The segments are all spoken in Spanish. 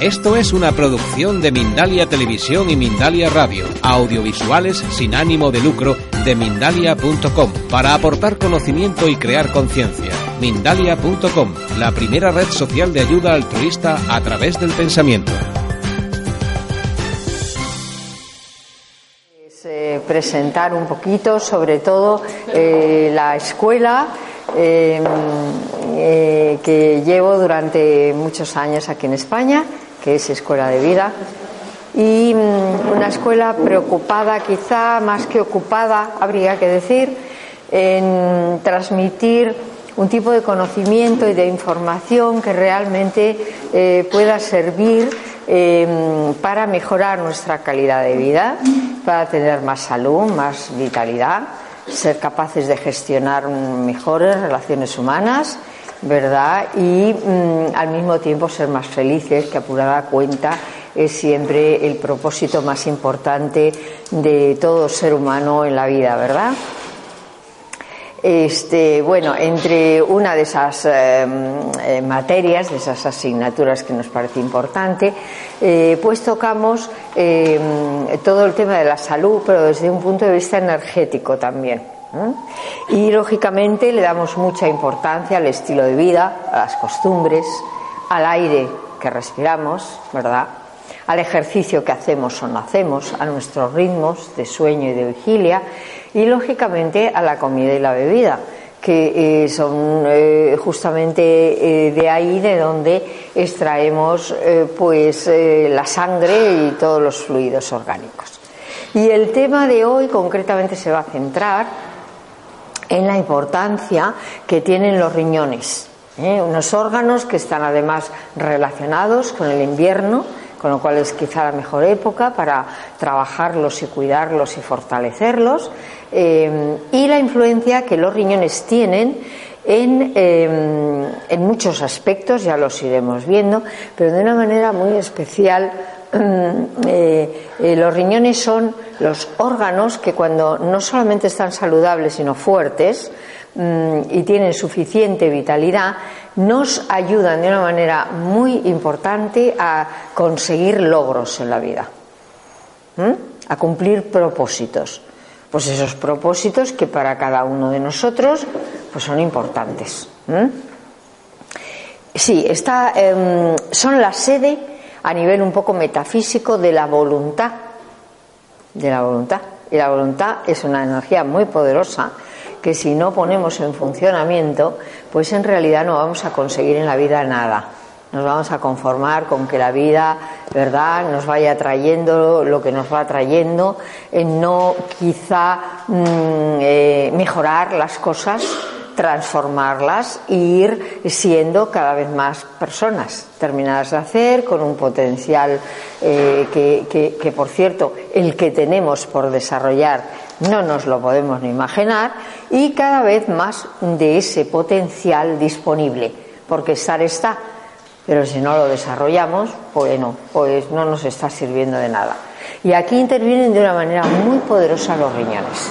Esto es una producción de Mindalia Televisión y Mindalia Radio, audiovisuales sin ánimo de lucro de mindalia.com, para aportar conocimiento y crear conciencia. Mindalia.com, la primera red social de ayuda altruista a través del pensamiento. Eh, presentar un poquito, sobre todo, eh, la escuela eh, eh, que llevo durante muchos años aquí en España, que es Escuela de Vida. Y mm, una escuela preocupada, quizá más que ocupada, habría que decir, en transmitir un tipo de conocimiento y de información que realmente eh, pueda servir eh, para mejorar nuestra calidad de vida, para tener más salud, más vitalidad, ser capaces de gestionar mejores relaciones humanas, ¿verdad? Y mm, al mismo tiempo ser más felices, que apurada cuenta es siempre el propósito más importante de todo ser humano en la vida, ¿verdad? Este, bueno, entre una de esas eh, eh, materias, de esas asignaturas que nos parece importante, eh, pues tocamos todo el tema de la salud, pero desde un punto de vista energético también. Y lógicamente le damos mucha importancia al estilo de vida, a las costumbres, al aire que respiramos, ¿verdad? Al ejercicio que hacemos o no hacemos, a nuestros ritmos de sueño y de vigilia y lógicamente a la comida y la bebida que eh, son eh, justamente eh, de ahí de donde extraemos pues la sangre y todos los fluidos orgánicos. Y el tema de hoy concretamente se va a centrar en la importancia que tienen los riñones, unos órganos que están además relacionados con el invierno, con lo cual es quizá la mejor época para trabajarlos y cuidarlos y fortalecerlos, eh, y la influencia que los riñones tienen en, eh, en, muchos aspectos, ya los iremos viendo, pero de una manera muy especial. Eh, los riñones son los órganos que cuando no solamente están saludables, sino fuertes, mm, y tienen suficiente vitalidad, nos ayudan de una manera muy importante a conseguir logros en la vida, a cumplir propósitos pues esos propósitos que para cada uno de nosotros pues son importantes. Sí, está, em, son la sede a nivel un poco metafísico de la voluntad, de la voluntad. Y la voluntad es una energía muy poderosa que si no ponemos en funcionamiento, pues en realidad no vamos a conseguir en la vida nada nos vamos a conformar con que la vida, ¿verdad?, nos vaya trayendo lo que nos va trayendo, en no quizá mm, eh, mejorar las cosas, transformarlas e ir siendo cada vez más personas terminadas de hacer, con un potencial eh, que, que, por cierto, el que tenemos por desarrollar no nos lo podemos ni imaginar, y cada vez más de ese potencial disponible, porque estar está pero si no lo desarrollamos, pues no, pues no nos está sirviendo de nada. Y aquí intervienen de una manera muy poderosa los riñones.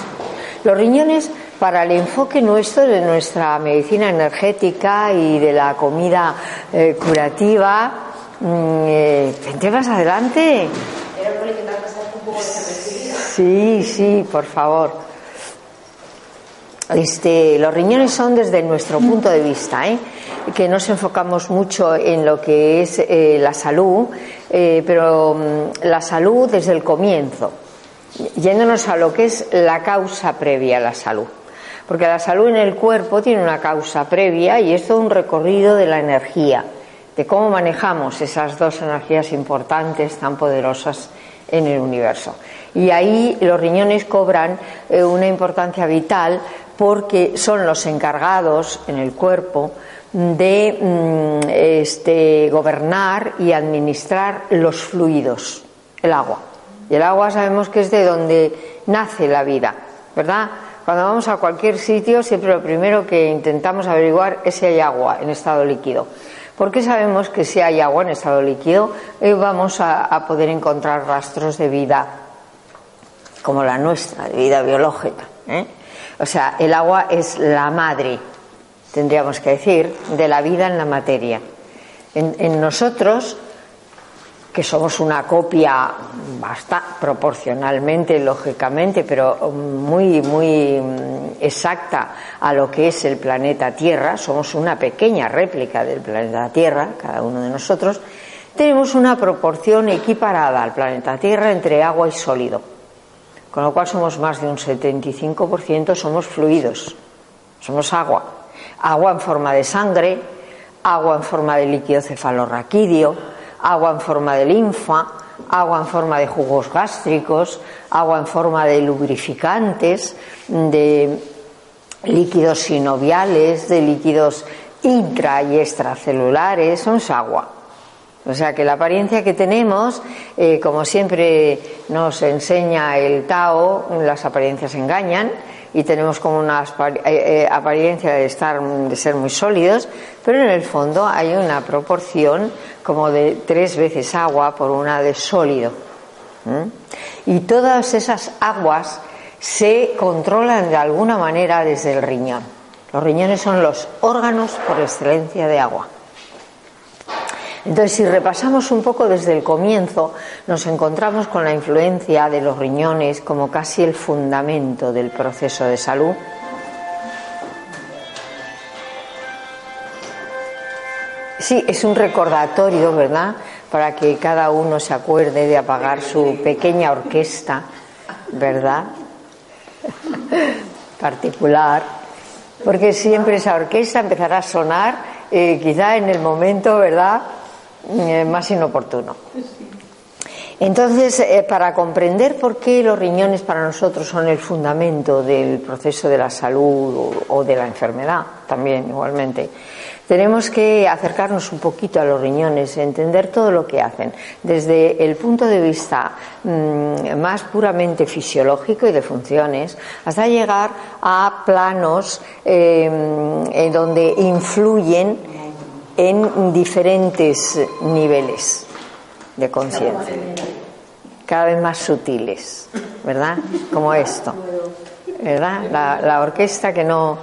Los riñones, para el enfoque nuestro de nuestra medicina energética y de la comida eh, curativa, mm, eh, más adelante. Sí, sí, por favor. Este, los riñones son desde nuestro punto de vista, ¿eh? que nos enfocamos mucho en lo que es eh, la salud, eh, pero mm, la salud desde el comienzo, yéndonos a lo que es la causa previa a la salud. Porque la salud en el cuerpo tiene una causa previa y es todo un recorrido de la energía, de cómo manejamos esas dos energías importantes tan poderosas en el universo. Y ahí los riñones cobran una importancia vital porque son los encargados en el cuerpo de mm, este, gobernar y administrar los fluidos, el agua. Y el agua sabemos que es de donde nace la vida, ¿verdad? Cuando vamos a cualquier sitio, siempre lo primero que intentamos averiguar es si hay agua en estado líquido. Porque sabemos que si hay agua en estado líquido eh, vamos a, poder encontrar rastros de vida como la nuestra, de vida biológica. ¿eh? O sea, el agua es la madre, tendríamos que decir, de la vida en la materia. en nosotros que somos una copia basta proporcionalmente, lógicamente, pero muy, muy exacta a lo que es el planeta Tierra, somos una pequeña réplica del planeta Tierra, cada uno de nosotros, tenemos una proporción equiparada al planeta Tierra entre agua y sólido, con lo cual somos más de un 75% somos fluidos, somos agua, agua en forma de sangre, agua en forma de líquido cefalorraquídeo, agua en forma de linfa, agua en forma de jugos gástricos, agua en forma de lubrificantes, de líquidos sinoviales, de líquidos intra y extracelulares, son agua. O sea que la apariencia que tenemos, eh, como siempre nos enseña el Tao, las apariencias engañan, y tenemos como una eh, eh, apariencia de estar de ser muy sólidos, pero en el fondo hay una proporción como de tres veces agua por una de sólido. Y todas esas aguas se controlan de alguna manera desde el riñón. Los riñones son los órganos por excelencia de agua. Entonces, si repasamos un poco desde el comienzo, nos encontramos con la influencia de los riñones como casi el fundamento del proceso de salud. Sí, es un recordatorio, ¿verdad? Para que cada uno se acuerde de apagar su pequeña orquesta, ¿verdad? Particular, porque siempre esa orquesta empezará a sonar, eh, quizá en el momento, ¿verdad? Eh, más inoportuno. Entonces, eh, para comprender por qué los riñones para nosotros son el fundamento del proceso de la salud o, de la enfermedad, también igualmente, tenemos que acercarnos un poquito a los riñones, entender todo lo que hacen, desde el punto de vista mm, más puramente fisiológico y de funciones, hasta llegar a planos eh, donde influyen en diferentes niveles de conciencia, cada vez más sutiles, ¿verdad? Como esto, ¿verdad? La, orquesta que no,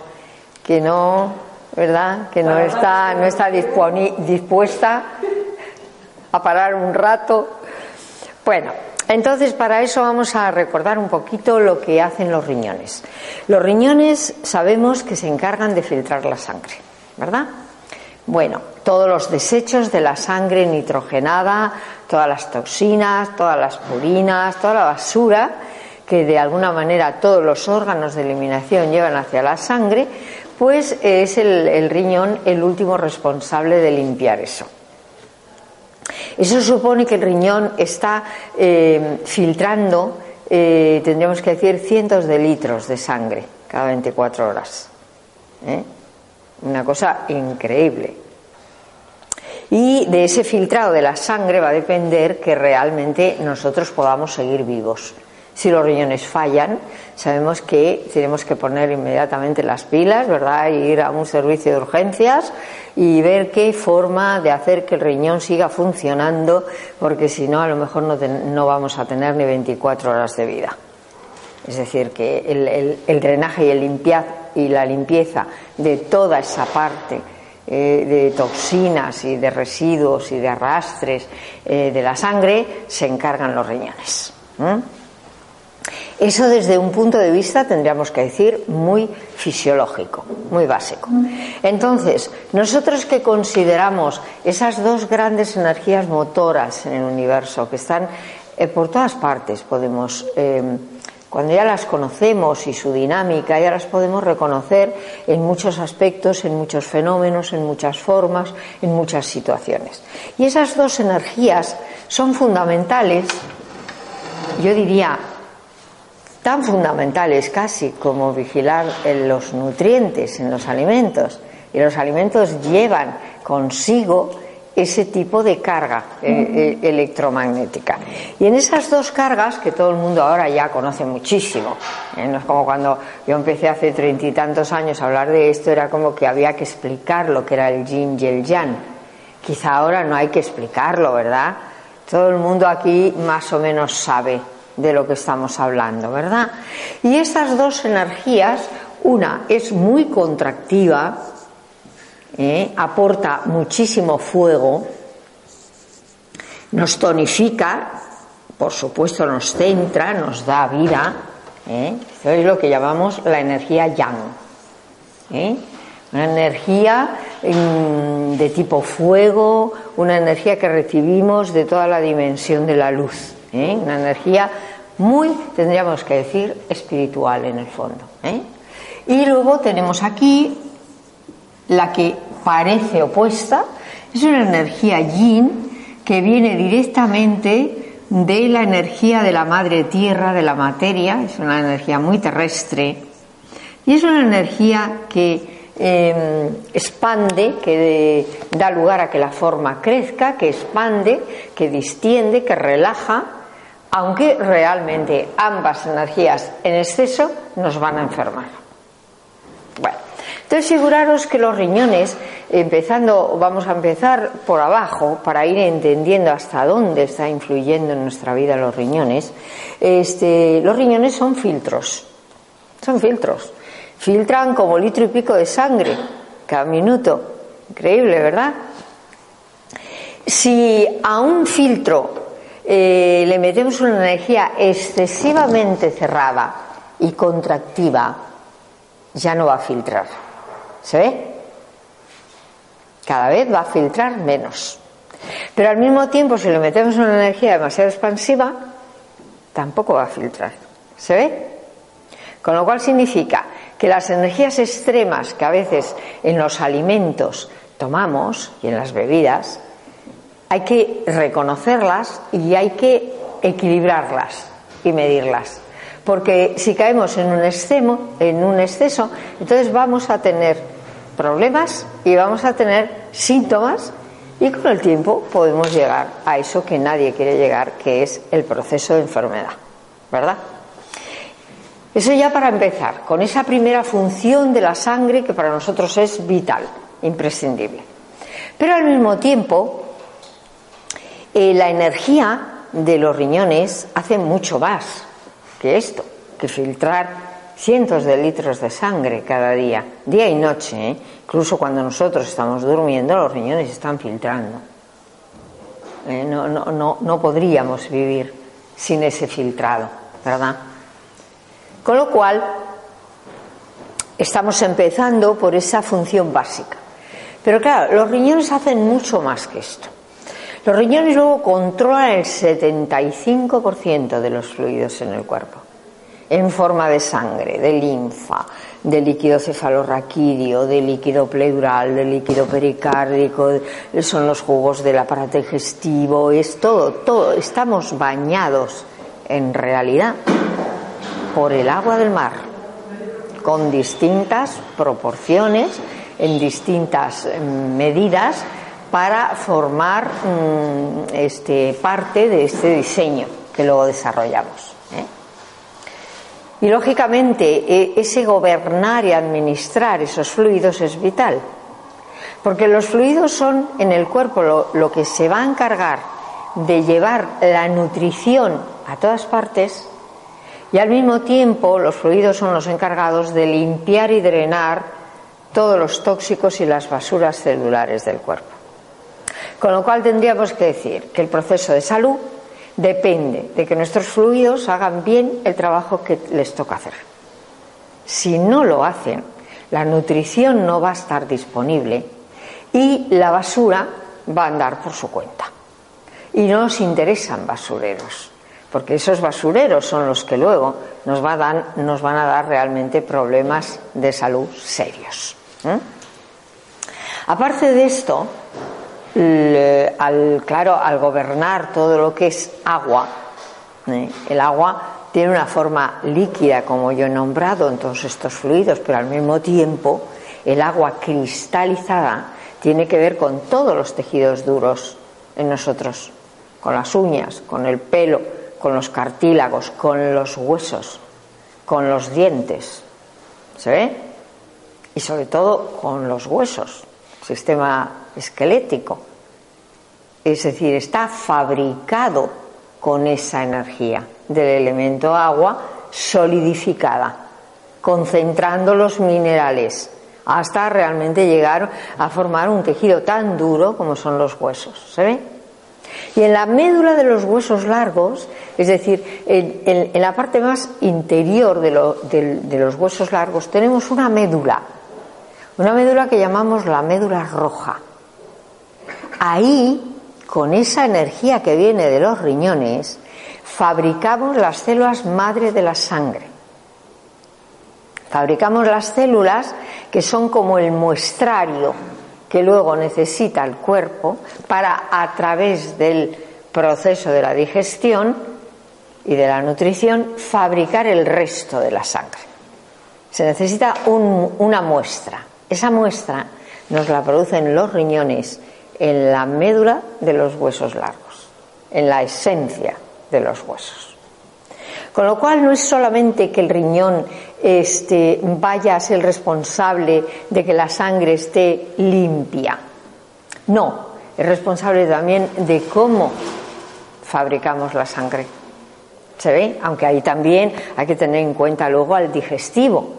que no, ¿verdad? Que no está, no está dispuesta a parar un rato. Bueno, entonces, para eso vamos a recordar un poquito lo que hacen los riñones. Los riñones sabemos que se encargan de filtrar la sangre, ¿verdad? Bueno, todos los desechos de la sangre nitrogenada, todas las toxinas, todas las purinas, toda la basura que de alguna manera todos los órganos de eliminación llevan hacia la sangre, pues es el, riñón el último responsable de limpiar eso. Eso supone que el riñón está eh, filtrando, eh, tendríamos que decir, cientos de litros de sangre cada 24 horas. ¿eh? Una cosa increíble. Y de ese filtrado de la sangre va a depender que realmente nosotros podamos seguir vivos. Si los riñones fallan, sabemos que tenemos que poner inmediatamente las pilas, ¿verdad? Y ir a un servicio de urgencias y ver qué forma de hacer que el riñón siga funcionando, porque si no, a lo mejor no, vamos a tener ni 24 horas de vida. Es decir, que el, drenaje y, el y la limpieza de toda esa parte eh, de toxinas y de residuos y de arrastres eh, de la sangre se encargan los riñones. Eso desde un punto de vista, tendríamos que decir, muy fisiológico, muy básico. Entonces, nosotros que consideramos esas dos grandes energías motoras en el universo que están eh, por todas partes, podemos cuando ya las conocemos y su dinámica, ya las podemos reconocer en muchos aspectos, en muchos fenómenos, en muchas formas, en muchas situaciones. Y esas dos energías son fundamentales, yo diría, tan fundamentales casi como vigilar los nutrientes en los alimentos. Y los alimentos llevan consigo ese tipo de carga eh, eh, electromagnética. Y en esas dos cargas, que todo el mundo ahora ya conoce muchísimo, ¿eh? no es como cuando yo empecé hace treinta y tantos años a hablar de esto, era como que había que explicar lo que era el yin y el yang. Quizá ahora no hay que explicarlo, ¿verdad? Todo el mundo aquí más o menos sabe de lo que estamos hablando, ¿verdad? Y estas dos energías, una es muy contractiva, ¿eh? aporta muchísimo fuego, nos tonifica, por supuesto nos centra, nos da vida, ¿eh? Es lo que llamamos la energía yang. ¿eh? Una energía mm, de tipo fuego, una energía que recibimos de toda la dimensión de la luz. ¿eh? Una energía muy, tendríamos que decir, espiritual en el fondo. Y luego tenemos aquí la que parece opuesta, es una energía yin que viene directamente de la energía de la madre tierra, de la materia, es una energía muy terrestre y es una energía que em, expande, que da lugar a que la forma crezca, que expande, que distiende, que relaja, aunque realmente ambas energías en exceso nos van a enfermar. Entonces figuraros que los riñones, empezando, vamos a empezar por abajo para ir entendiendo hasta dónde está influyendo en nuestra vida los riñones. Este, los riñones son filtros, son filtros. Filtran como litro y pico de sangre cada minuto. Increíble, ¿verdad? Si a un filtro eh, le metemos una energía excesivamente cerrada y contractiva, ya no va a filtrar ¿Se ve? Cada vez va a filtrar menos. Pero al mismo tiempo, si le metemos una energía demasiado expansiva, tampoco va a filtrar. ¿Se ve? Con lo cual significa que las energías extremas que a veces en los alimentos tomamos y en las bebidas, hay que reconocerlas y hay que equilibrarlas y medirlas. Porque si caemos en un extremo, en un exceso, entonces vamos a tener problemas y vamos a tener síntomas y con el tiempo podemos llegar a eso que nadie quiere llegar, que es el proceso de enfermedad, ¿verdad? Eso ya para empezar, con esa primera función de la sangre que para nosotros es vital, imprescindible. Pero al mismo tiempo, eh, la energía de los riñones hace mucho más que esto, que filtrar cientos de litros de sangre cada día, día y noche. ¿eh? Incluso cuando nosotros estamos durmiendo, los riñones están filtrando. ¿Eh? No, no, no, no podríamos vivir sin ese filtrado, ¿verdad? Con lo cual, estamos empezando por esa función básica. Pero claro, los riñones hacen mucho más que esto. Los riñones luego controlan el 75% de los fluidos en el cuerpo en forma de sangre, de linfa, de líquido cefalorraquídeo, de líquido pleural, de líquido pericárdico, son los jugos del aparato digestivo, es todo, todo. Estamos bañados en realidad por el agua del mar, con distintas proporciones, en distintas mm, medidas, para formar mm, este, parte de este diseño que luego desarrollamos. ¿eh? Y lógicamente e, ese gobernar y administrar esos fluidos es vital, porque los fluidos son en el cuerpo lo, que se va a encargar de llevar la nutrición a todas partes y al mismo tiempo los fluidos son los encargados de limpiar y drenar todos los tóxicos y las basuras celulares del cuerpo. Con lo cual tendríamos que decir que el proceso de salud depende de que nuestros fluidos hagan bien el trabajo que les toca hacer. Si no lo hacen, la nutrición no va a estar disponible y la basura va a andar por su cuenta. Y no nos interesan basureros, porque esos basureros son los que luego nos, van a dar realmente problemas de salud serios. Aparte de esto, al, claro, al gobernar todo lo que es agua, ¿eh? el agua tiene una forma líquida, como yo he nombrado en todos estos fluidos, pero al mismo tiempo el agua cristalizada tiene que ver con todos los tejidos duros en nosotros, con las uñas, con el pelo, con los cartílagos, con los huesos, con los dientes. ¿Se ve? Y sobre todo con los huesos, sistema esquelético, es decir, está fabricado con esa energía del elemento agua solidificada, concentrando los minerales hasta realmente llegar a formar un tejido tan duro como son los huesos. ¿Se ve? Y en la médula de los huesos largos, es decir, en, la parte más interior de, de los huesos largos, tenemos una médula, una médula que llamamos la médula roja. Ahí, con esa energía que viene de los riñones, fabricamos las células madre de la sangre. Fabricamos las células que son como el muestrario que luego necesita el cuerpo para, a través del proceso de la digestión y de la nutrición, fabricar el resto de la sangre. Se necesita una muestra. Esa muestra nos la producen los riñones en la médula de los huesos largos, en la esencia de los huesos. Con lo cual no es solamente que el riñón este, vaya a ser responsable de que la sangre esté limpia. No, es responsable también de cómo fabricamos la sangre. ¿Se ve? Aunque ahí también hay que tener en cuenta luego al digestivo,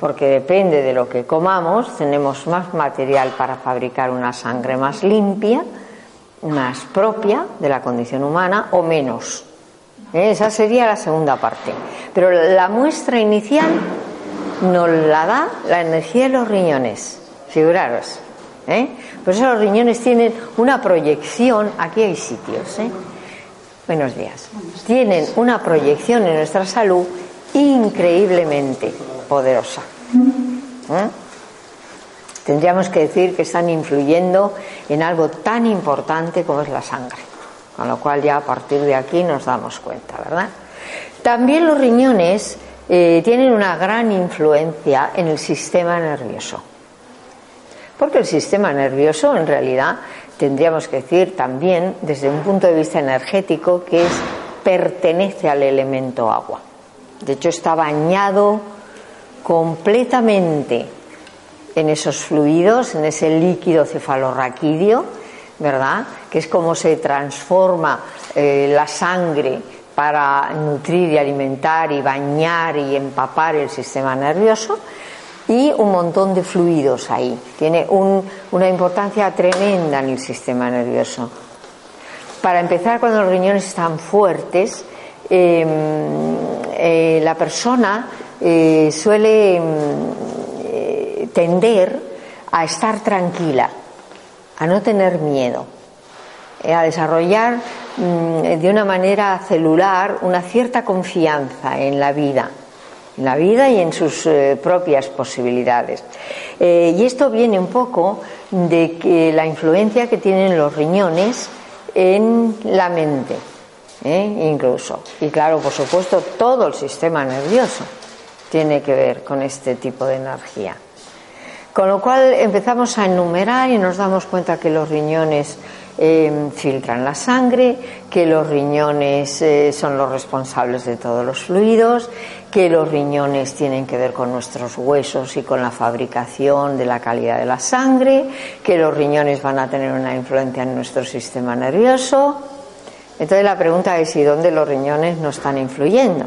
porque depende de lo que comamos, tenemos más material para fabricar una sangre más limpia, más propia de la condición humana o menos. ¿Eh? Esa sería la segunda parte. Pero la muestra inicial nos la da la energía de los riñones. Figuraros. ¿eh? Por eso los riñones tienen una proyección. Aquí hay sitios. ¿eh? Buenos días. Tienen una proyección en nuestra salud increíblemente poderosa. ¿Eh? Tendríamos que decir que están influyendo en algo tan importante como es la sangre. Con lo cual ya a partir de aquí nos damos cuenta, ¿verdad? También los riñones eh, tienen una gran influencia en el sistema nervioso. Porque el sistema nervioso, en realidad, tendríamos que decir también, desde un punto de vista energético, que es, pertenece al elemento agua. De hecho, está bañado completamente en esos fluidos, en ese líquido cefalorraquídeo, ¿verdad? Que es como se transforma eh, la sangre para nutrir y alimentar y bañar y empapar el sistema nervioso y un montón de fluidos ahí. Tiene una importancia tremenda en el sistema nervioso. Para empezar, cuando los riñones están fuertes, em, eh, la persona eh, suele mm, tender a estar tranquila a no tener miedo, eh, a desarrollar mm, de una manera celular una cierta confianza en la vida, en la vida y en sus eh, propias posibilidades. Eh, y esto viene un poco de que la influencia que tienen los riñones en la mente, incluso. Y claro, por supuesto, todo el sistema nervioso tiene que ver con este tipo de energía. Con lo cual empezamos a enumerar y nos damos cuenta que los riñones eh, filtran la sangre, que los riñones eh, son los responsables de todos los fluidos, que los riñones tienen que ver con nuestros huesos y con la fabricación de la calidad de la sangre, que los riñones van a tener una influencia en nuestro sistema nervioso. Entonces la pregunta es, ¿y dónde los riñones no están influyendo?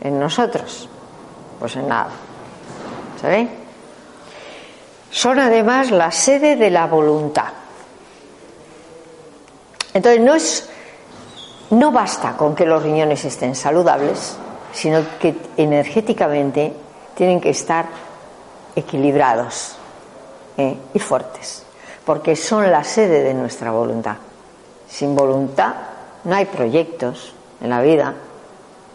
¿En nosotros? Pues en nada. ¿Se son además la sede de la voluntad. Entonces no es no basta con que los riñones estén saludables, sino que energéticamente tienen que estar equilibrados ¿eh? y fuertes, porque son la sede de nuestra voluntad. Sin voluntad no hay proyectos en la vida,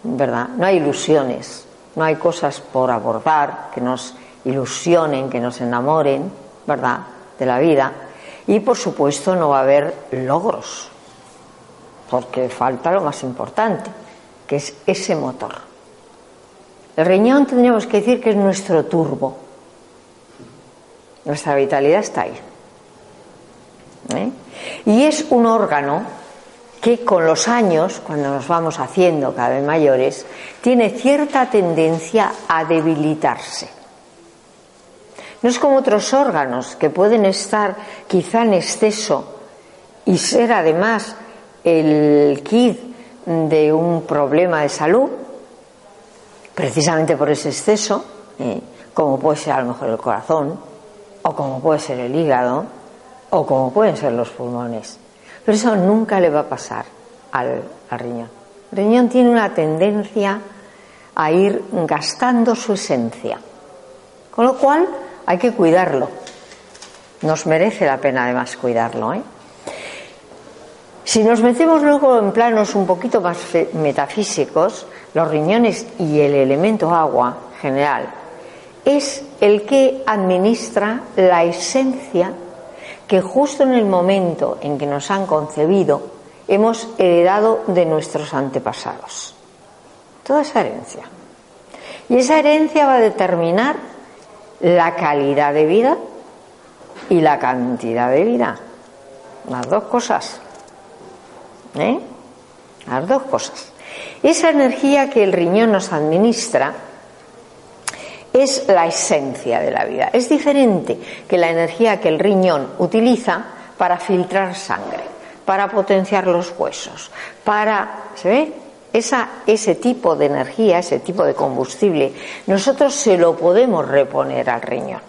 ¿verdad? No hay ilusiones, no hay cosas por abordar que nos ilusionen, que nos enamoren, ¿verdad?, de la vida. Y por supuesto no va a haber logros, porque falta lo más importante, que es ese motor. El riñón tendríamos que decir que es nuestro turbo. Nuestra vitalidad está ahí. ¿Eh? Y es un órgano que con los años, cuando nos vamos haciendo cada vez mayores, tiene cierta tendencia a debilitarse. No es como otros órganos que pueden estar quizá en exceso y ser además el kit de un problema de salud, precisamente por ese exceso, eh, como puede ser a lo mejor el corazón, o como puede ser el hígado, o como pueden ser los pulmones. Pero eso nunca le va a pasar al, riñón. El riñón tiene una tendencia a ir gastando su esencia. Con lo cual hay que cuidarlo. Nos merece la pena además cuidarlo. ¿eh? Si nos metemos luego en planos un poquito más metafísicos, los riñones y el elemento agua general es el que administra la esencia que justo en el momento en que nos han concebido hemos heredado de nuestros antepasados. Toda esa herencia. Y esa herencia va a determinar la calidad de vida y la cantidad de vida. Las dos cosas. ¿Eh? Las dos cosas. Esa energía que el riñón nos administra es la esencia de la vida. Es diferente que la energía que el riñón utiliza para filtrar sangre, para potenciar los huesos, para, ¿se ve? Esa, ese tipo de energía, ese tipo de combustible, nosotros se lo podemos reponer al riñón.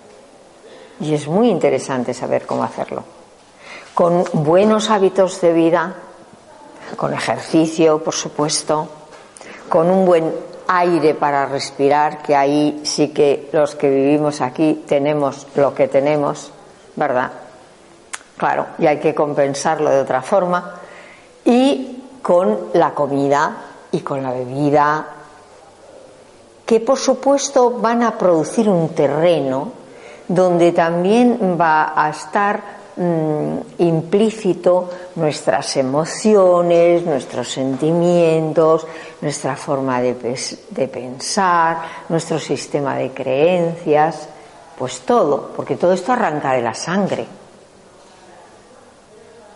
Y es muy interesante saber cómo hacerlo. Con buenos hábitos de vida, con ejercicio, por supuesto, con un buen aire para respirar, que ahí sí que los que vivimos aquí tenemos lo que tenemos, ¿verdad? Claro, y hay que compensarlo de otra forma. Y con la comida y con la bebida, que por supuesto van a producir un terreno donde también va a estar Mm, implícito nuestras emociones, nuestros sentimientos, nuestra forma de, de pensar, nuestro sistema de creencias, pues todo, porque todo esto arranca de la sangre.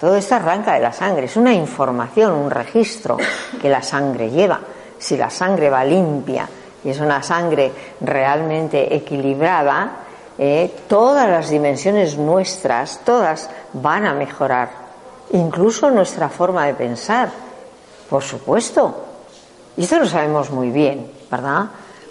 Todo esto arranca de la sangre, es una información, un registro que la sangre lleva. Si la sangre va limpia y es una sangre realmente equilibrada, eh, todas las dimensiones nuestras, todas van a mejorar, incluso nuestra forma de pensar, por supuesto. Y esto lo sabemos muy bien, ¿verdad?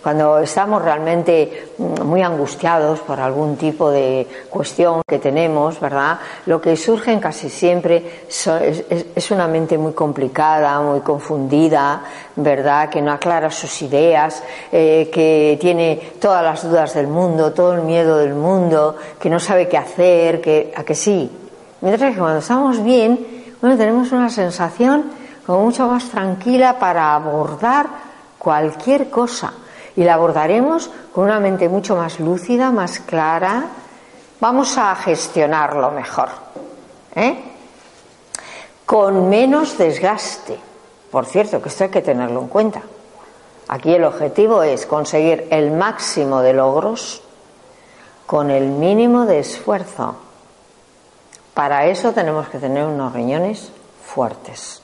Cuando estamos realmente mm, muy angustiados por algún tipo de cuestión que tenemos, ¿verdad? Lo que surge casi siempre es, una mente muy complicada, muy confundida, ¿verdad? Que no aclara sus ideas, eh, que tiene todas las dudas del mundo, todo el miedo del mundo, que no sabe qué hacer, que, a que sí. Mientras que cuando estamos bien, bueno, tenemos una sensación como mucho más tranquila para abordar cualquier cosa y la abordaremos con una mente mucho más lúcida, más clara. Vamos a gestionarlo mejor, ¿eh? con menos desgaste. Por cierto, que esto hay que tenerlo en cuenta. Aquí el objetivo es conseguir el máximo de logros con el mínimo de esfuerzo. Para eso tenemos que tener unos riñones fuertes.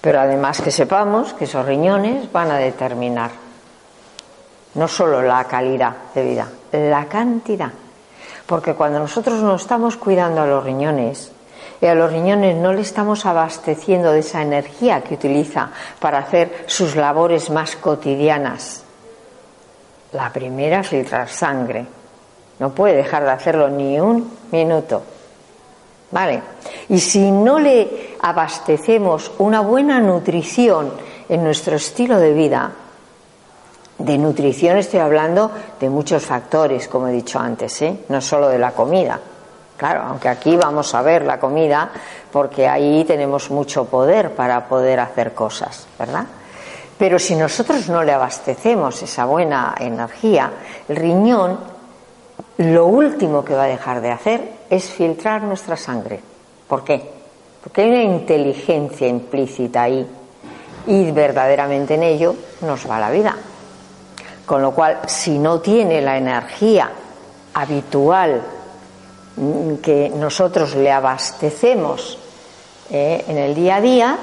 Pero además que sepamos que esos riñones van a determinar no solo la calidad de vida, la cantidad. Porque cuando nosotros no estamos cuidando a los riñones, y a los riñones no le estamos abasteciendo de esa energía que utiliza para hacer sus labores más cotidianas. La primera, filtrar sangre. No puede dejar de hacerlo ni un minuto. ¿Vale? Y si no le abastecemos una buena nutrición en nuestro estilo de vida, de nutrición estoy hablando de muchos factores, como he dicho antes, ¿eh? no solo de la comida. Claro, aunque aquí vamos a ver la comida, porque ahí tenemos mucho poder para poder hacer cosas, ¿verdad? Pero si nosotros no le abastecemos esa buena energía, el riñón lo último que va a dejar de hacer es filtrar nuestra sangre. ¿Por qué? Porque hay una inteligencia implícita ahí y verdaderamente en ello nos va la vida. Con lo cual, si no tiene la energía habitual que nosotros le abastecemos eh, en el día a día,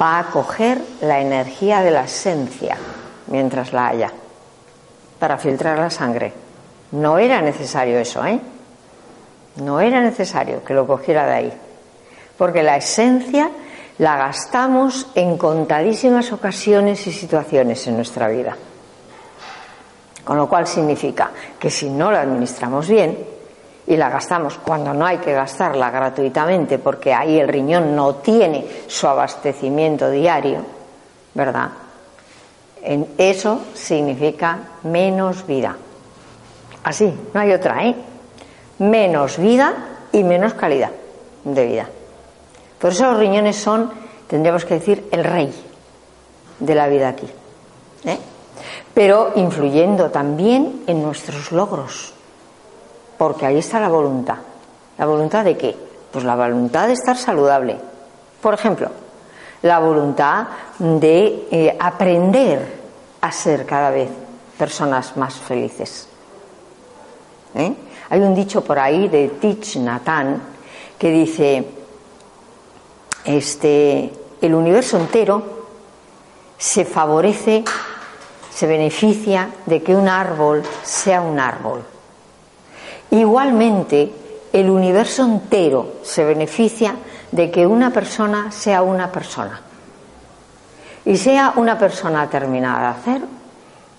va a coger la energía de la esencia mientras la haya para filtrar la sangre. No era necesario eso, ¿eh? No era necesario que lo cogiera de ahí, porque la esencia la gastamos en contadísimas ocasiones y situaciones en nuestra vida. Con lo cual significa que si no la administramos bien y la gastamos cuando no hay que gastarla gratuitamente porque ahí el riñón no tiene su abastecimiento diario, ¿verdad? En eso significa menos vida. Así, no hay otra, ¿eh? Menos vida y menos calidad de vida. Por eso los riñones son, tendríamos que decir, el rey de la vida aquí. ¿eh? Pero influyendo también en nuestros logros. Porque ahí está la voluntad. ¿La voluntad de qué? Pues la voluntad de estar saludable. Por ejemplo, la voluntad de eh, aprender a ser cada vez personas más felices. ¿Eh? Hay un dicho por ahí de Tich Nathan que dice, este, el universo entero se favorece, se beneficia de que un árbol sea un árbol. Igualmente, el universo entero se beneficia de que una persona sea una persona. Y sea una persona terminada de hacer,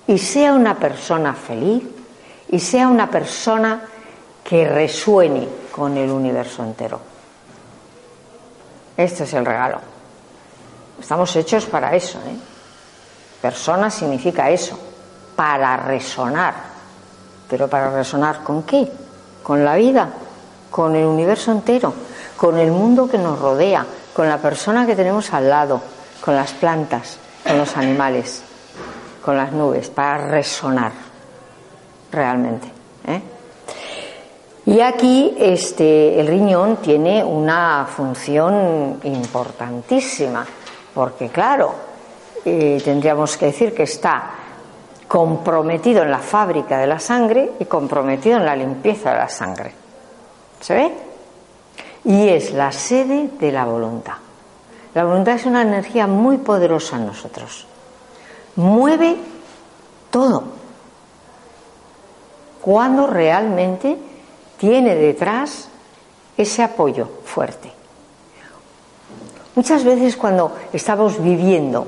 y sea una persona feliz, y sea una persona que resuene con el universo entero. Este es el regalo. Estamos hechos para eso. ¿eh? Persona significa eso, para resonar. Pero para resonar con qué? Con la vida, con el universo entero, con el mundo que nos rodea, con la persona que tenemos al lado, con las plantas, con los animales, con las nubes, para resonar realmente. ¿eh? Y aquí este, el riñón tiene una función importantísima, porque claro, eh, tendríamos que decir que está comprometido en la fábrica de la sangre y comprometido en la limpieza de la sangre. ¿Se ve? Y es la sede de la voluntad. La voluntad es una energía muy poderosa en nosotros. Mueve todo. Cuando realmente tiene detrás ese apoyo fuerte. Muchas veces cuando estamos viviendo,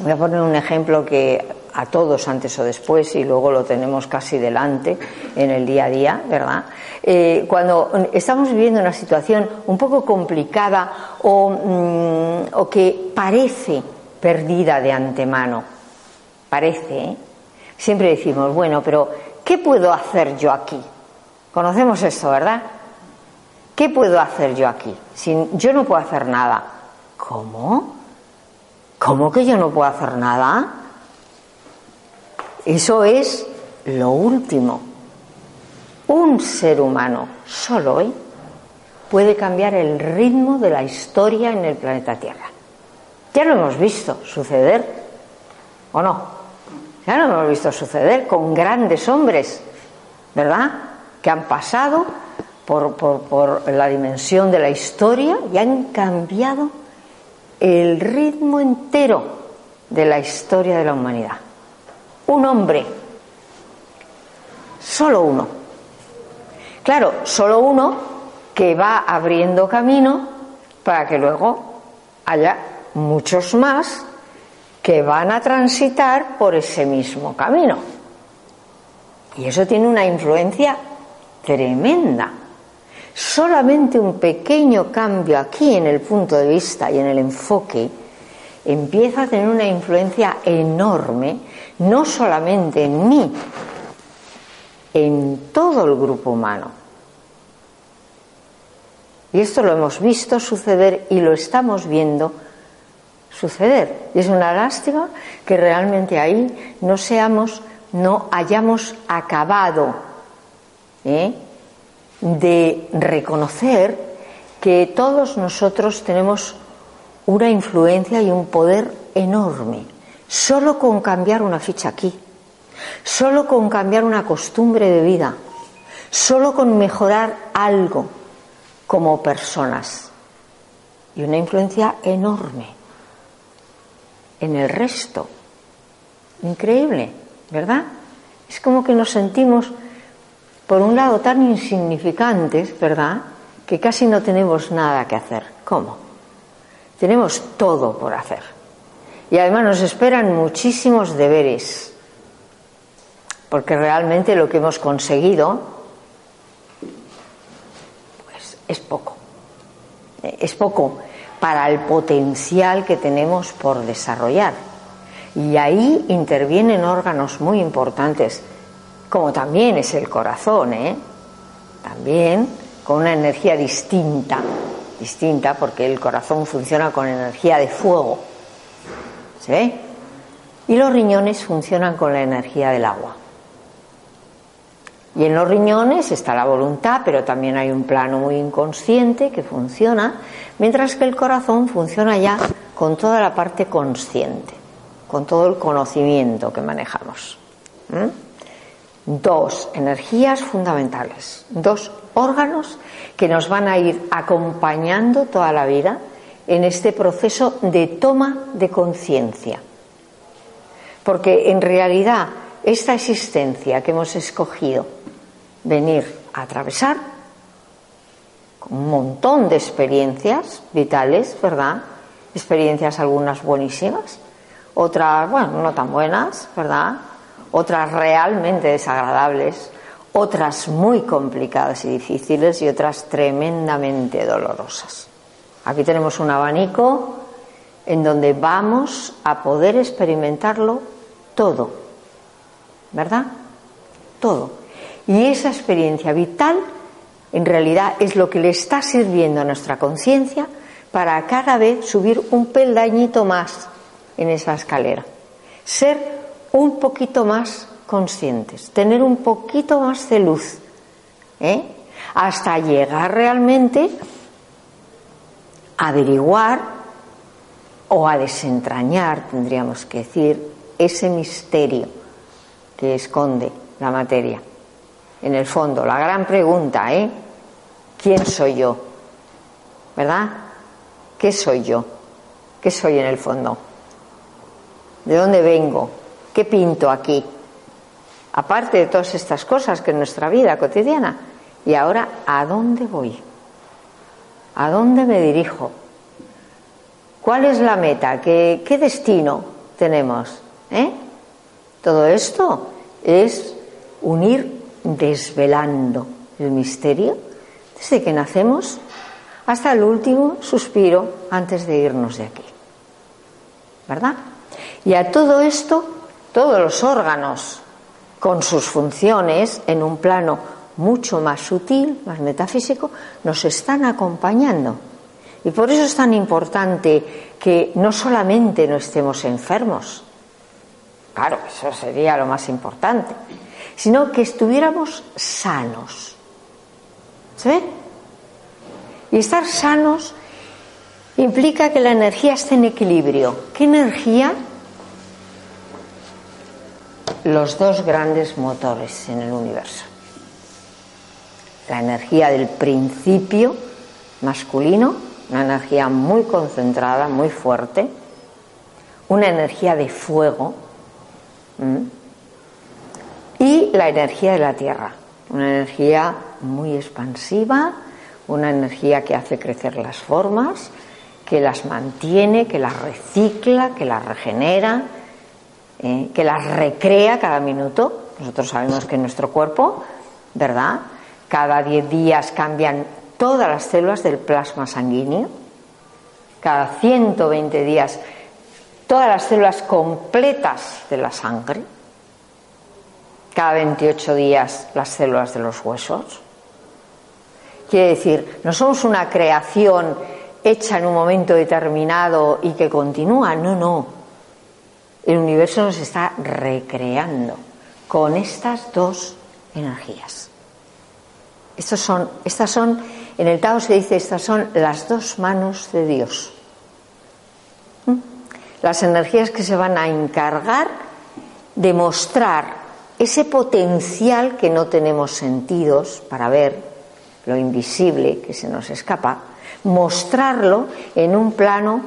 voy a poner un ejemplo que a todos antes o después y luego lo tenemos casi delante en el día a día, ¿verdad? Eh, cuando estamos viviendo una situación un poco complicada o, mm, o que parece perdida de antemano, parece, ¿eh? siempre decimos, bueno, pero ¿qué puedo hacer yo aquí? Conocemos esto, ¿verdad? ¿Qué puedo hacer yo aquí? Si yo no puedo hacer nada. ¿Cómo? ¿Cómo que yo no puedo hacer nada? Eso es lo último. Un ser humano solo hoy puede cambiar el ritmo de la historia en el planeta Tierra. Ya lo hemos visto suceder, ¿o no? Ya lo hemos visto suceder con grandes hombres, ¿verdad? Que han pasado por, la dimensión de la historia y han cambiado el ritmo entero de la historia de la humanidad. Un hombre, solo uno. Claro, solo uno que va abriendo camino para que luego haya muchos más que van a transitar por ese mismo camino. Y eso tiene una influencia tremenda. Solamente un pequeño cambio aquí en el punto de vista y en el enfoque empieza a tener una influencia enorme, no solamente en mí, en todo el grupo humano. Y esto lo hemos visto suceder y lo estamos viendo suceder. Y es una lástima que realmente ahí no seamos, no hayamos acabado ¿eh? de reconocer que todos nosotros tenemos una influencia y un poder enorme, solo con cambiar una ficha aquí, solo con cambiar una costumbre de vida, solo con mejorar algo como personas. Y una influencia enorme en el resto. Increíble, ¿verdad? Es como que nos sentimos por un lado, tan insignificantes, ¿verdad? Que casi no tenemos nada que hacer. ¿Cómo? Tenemos todo por hacer. Y además nos esperan muchísimos deberes. Porque realmente lo que hemos conseguido, pues es poco. Es poco para el potencial que tenemos por desarrollar. Y ahí intervienen órganos muy importantes, como también es el corazón, ¿eh? también con una energía distinta, distinta porque el corazón funciona con energía de fuego, ¿se ve? Y los riñones funcionan con la energía del agua. Y en los riñones está la voluntad, pero también hay un plano muy inconsciente que funciona, mientras que el corazón funciona ya con toda la parte consciente con todo el conocimiento que manejamos. Dos energías fundamentales, dos órganos que nos van a ir acompañando toda la vida en este proceso de toma de conciencia. Porque en realidad esta existencia que hemos escogido venir a atravesar, con un montón de experiencias vitales, ¿verdad? Experiencias algunas buenísimas, otras, bueno, no tan buenas, ¿verdad? Otras realmente desagradables, otras muy complicadas y difíciles y otras tremendamente dolorosas. Aquí tenemos un abanico en donde vamos a poder experimentarlo todo, ¿verdad? Todo. Y esa experiencia vital en realidad es lo que le está sirviendo a nuestra conciencia para cada vez subir un peldañito más en esa escalera. Ser un poquito más conscientes, tener un poquito más de luz, ¿eh? hasta llegar realmente a averiguar o a desentrañar, tendríamos que decir, ese misterio que esconde la materia. En el fondo, la gran pregunta, ¿eh? ¿Quién soy yo? ¿Verdad? ¿Qué soy yo? ¿Qué soy en el fondo? ¿De dónde vengo? ¿Qué pinto aquí? Aparte de todas estas cosas que en nuestra vida cotidiana. Y ahora, ¿a dónde voy? ¿A dónde me dirijo? ¿Cuál es la meta? ¿Qué, qué destino tenemos? ¿Eh? Todo esto es unir desvelando el misterio desde que nacemos hasta el último suspiro antes de irnos de aquí. ¿Verdad? Y a todo esto, todos los órganos con sus funciones en un plano mucho más sutil, más metafísico, nos están acompañando. Y por eso es tan importante que no solamente no estemos enfermos, claro, eso sería lo más importante, sino que estuviéramos sanos. ¿Sí? Y estar sanos implica que la energía esté en equilibrio. ¿Qué energía? Los dos grandes motores en el universo. La energía del principio masculino, una energía muy concentrada, muy fuerte, una energía de fuego y la energía de la tierra, una energía muy expansiva, una energía que hace crecer las formas, que las mantiene, que las recicla, que las regenera, ¿eh? que las recrea cada minuto. Nosotros sabemos que en nuestro cuerpo, ¿verdad? Cada 10 días cambian todas las células del plasma sanguíneo. Cada 120 días todas las células completas de la sangre. Cada 28 días las células de los huesos. Quiere decir, no somos una creación hecha en un momento determinado y que continúa, no, no el universo nos está recreando con estas dos energías. Estos son, estas son, en el Tao se dice, estas son las dos manos de Dios. ¿Mm? Las energías que se van a encargar de mostrar ese potencial que no tenemos sentidos para ver, lo invisible que se nos escapa, mostrarlo en un plano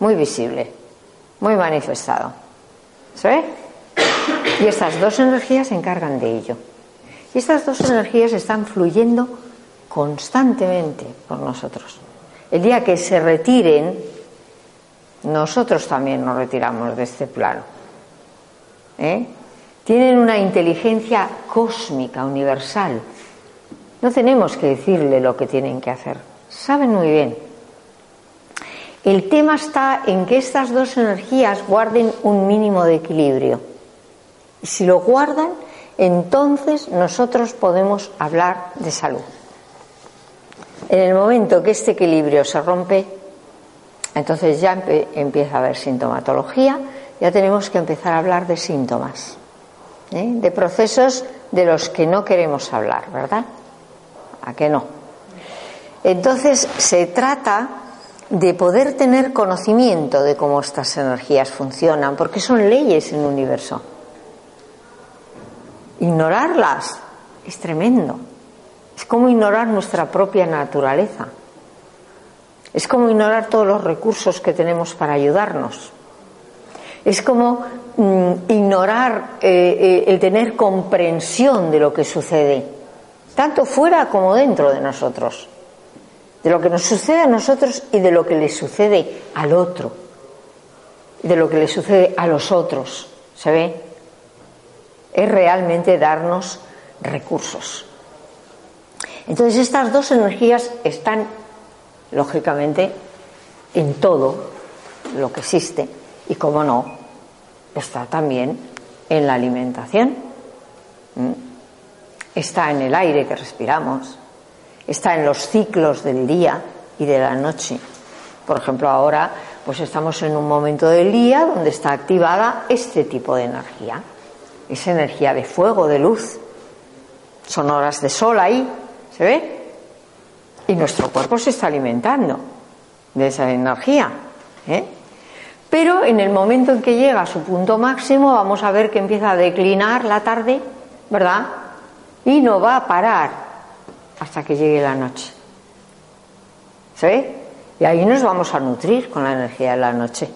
muy visible muy manifestado. ¿Se? Y estas dos energías se encargan de ello. Y estas dos energías están fluyendo constantemente por nosotros. El día que se retiren, nosotros también nos retiramos de este plano. ¿Eh? Tienen una inteligencia cósmica, universal. No tenemos que decirle lo que tienen que hacer. Saben muy bien. El tema está en que estas dos energías guarden un mínimo de equilibrio. Si lo guardan, entonces nosotros podemos hablar de salud. En el momento que este equilibrio se rompe, entonces ya empieza a haber sintomatología, ya tenemos que empezar a hablar de síntomas, ¿eh? de procesos de los que no queremos hablar, ¿verdad? ¿A qué no? Entonces se trata de poder tener conocimiento de cómo estas energías funcionan, porque son leyes en el universo. Ignorarlas es tremendo. Es como ignorar nuestra propia naturaleza. Es como ignorar todos los recursos que tenemos para ayudarnos. Es como mm, ignorar eh, eh, el tener comprensión de lo que sucede, tanto fuera como dentro de nosotros. De lo que nos sucede a nosotros y de lo que le sucede al otro. De lo que le sucede a los otros. ¿Se ve? Es realmente darnos recursos. Entonces estas dos energías están, lógicamente, en todo lo que existe y, como no, está también en la alimentación, está en el aire que respiramos, está en los ciclos del día y de la noche. Por ejemplo, ahora pues estamos en un momento del día donde está activada este tipo de energía. Es energía de fuego, de luz. Son horas de sol ahí, ¿se ve? Y nuestro cuerpo se está alimentando de esa energía. ¿eh? Pero en el momento en que llega a su punto máximo, vamos a ver que empieza a declinar la tarde, ¿verdad? Y no va a parar hasta que llegue la noche. ¿Sí? Y ahí nos vamos a nutrir con la energía de la noche.